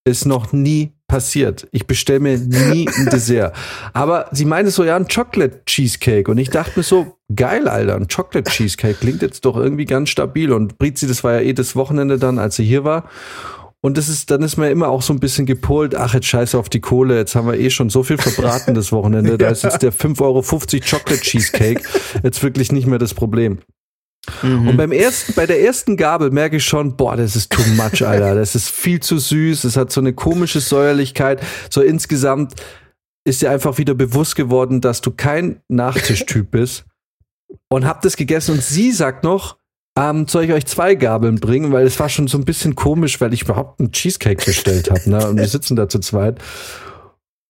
ist noch nie passiert. Ich bestelle mir nie ein Dessert. Aber sie meinte so, ja, ein Chocolate Cheesecake. Und ich dachte mir so, geil, Alter, ein Chocolate Cheesecake klingt jetzt doch irgendwie ganz stabil. Und Brizi, das war ja eh das Wochenende dann, als sie hier war. Und das ist, dann ist man immer auch so ein bisschen gepolt, ach, jetzt scheiße auf die Kohle, jetzt haben wir eh schon so viel verbraten das Wochenende, da ist jetzt der 5,50 Euro Chocolate Cheesecake jetzt wirklich nicht mehr das Problem. Mhm. Und beim ersten, bei der ersten Gabel merke ich schon, boah, das ist too much, Alter. Das ist viel zu süß. Es hat so eine komische Säuerlichkeit. So insgesamt ist dir einfach wieder bewusst geworden, dass du kein Nachtischtyp bist. Und hab das gegessen und sie sagt noch, ähm, soll ich euch zwei Gabeln bringen? Weil es war schon so ein bisschen komisch, weil ich überhaupt einen Cheesecake bestellt habe. Ne? Und wir sitzen da zu zweit.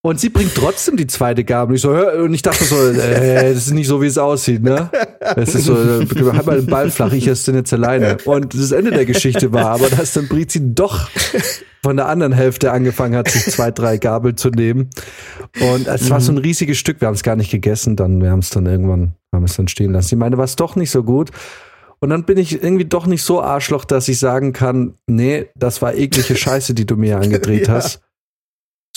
Und sie bringt trotzdem die zweite Gabel. Ich so, und ich dachte so, äh, das ist nicht so, wie es aussieht, ne? Das ist so, äh, halt mal den Ball flach, ich esse den jetzt alleine. Und das Ende der Geschichte war aber, dass dann Brizi doch von der anderen Hälfte angefangen hat, sich zwei, drei Gabel zu nehmen. Und es war so ein riesiges Stück. Wir haben es gar nicht gegessen, dann, wir haben es dann irgendwann, haben es dann stehen lassen. Sie meine, war es doch nicht so gut. Und dann bin ich irgendwie doch nicht so Arschloch, dass ich sagen kann, nee, das war eklige Scheiße, die du mir angedreht (laughs) Ja. hast.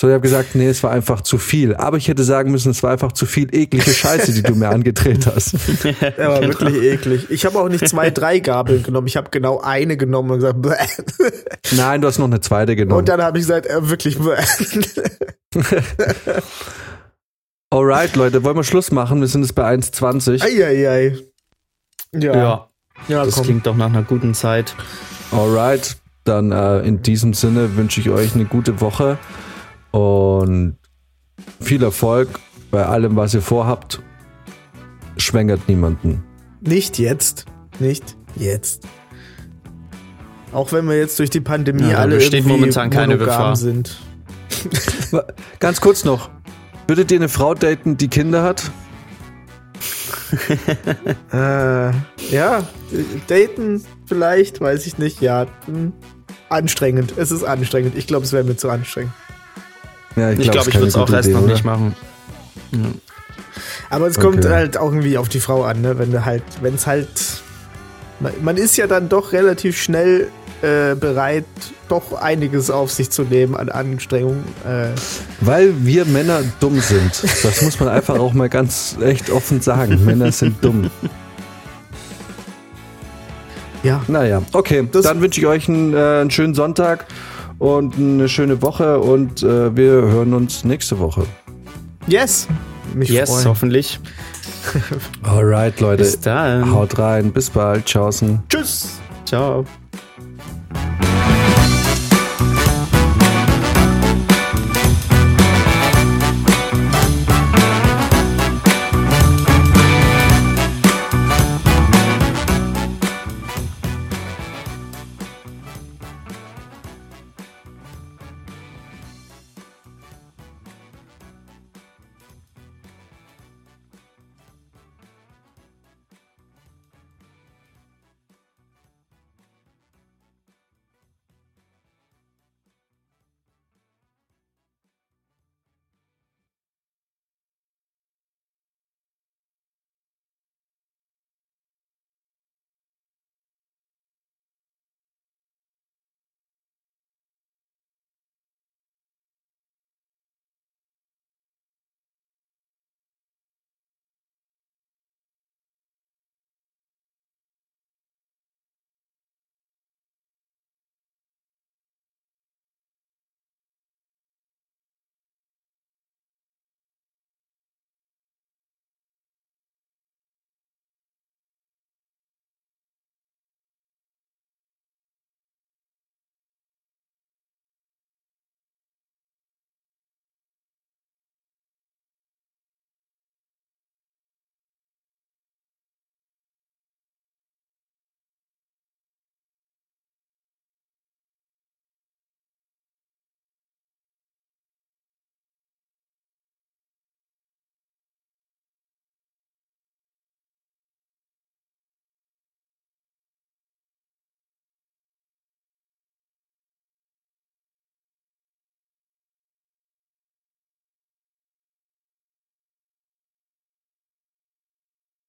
So, ich habe gesagt, nee, es war einfach zu viel. Aber ich hätte sagen müssen, es war einfach zu viel eklige Scheiße, die du mir angedreht hast. Der (laughs) war wirklich eklig. Ich habe auch nicht zwei, drei Gabeln genommen. Ich habe genau eine genommen und gesagt, Bäh. Nein, du hast noch eine zweite genommen. und dann habe ich gesagt, äh, wirklich. Bäh. (laughs) Alright, Leute, wollen wir Schluss machen? Wir sind jetzt bei 1,20. Eieiei. Ja. Ja, Ja, das komm. klingt doch nach einer guten Zeit. Alright, dann äh, in diesem Sinne wünsche ich euch eine gute Woche und viel Erfolg bei allem, was ihr vorhabt. Schwängert niemanden. Nicht jetzt. Nicht jetzt. Auch wenn wir jetzt durch die Pandemie Ja, alle besteht irgendwie momentan keine Gefahr. sind. Ganz kurz noch. Würdet ihr eine Frau daten, die Kinder hat? (laughs) Äh, ja, daten vielleicht, weiß ich nicht. Ja, hm, anstrengend. Es ist anstrengend. Ich glaube, es wäre mir zu anstrengend. Ja, Ich glaube, ich würde es auch erst noch nicht machen. Aber es kommt Okay. halt auch irgendwie auf die Frau an, ne? Wenn du halt, wenn es halt, man, man ist ja dann doch relativ schnell äh, bereit, doch einiges auf sich zu nehmen an Anstrengungen. Äh, Weil wir Männer dumm sind. Das muss man einfach auch mal ganz echt offen sagen. (laughs) Männer sind dumm. ja, Naja, okay. Das- dann wünsche ich euch einen, äh, einen schönen Sonntag und eine schöne Woche und äh, wir hören uns nächste Woche. yes. Mich Yes, freuen. hoffentlich. Alright, Leute. Bis dann. Haut rein. Bis bald. Tschaußen. Tschüss. Ciao.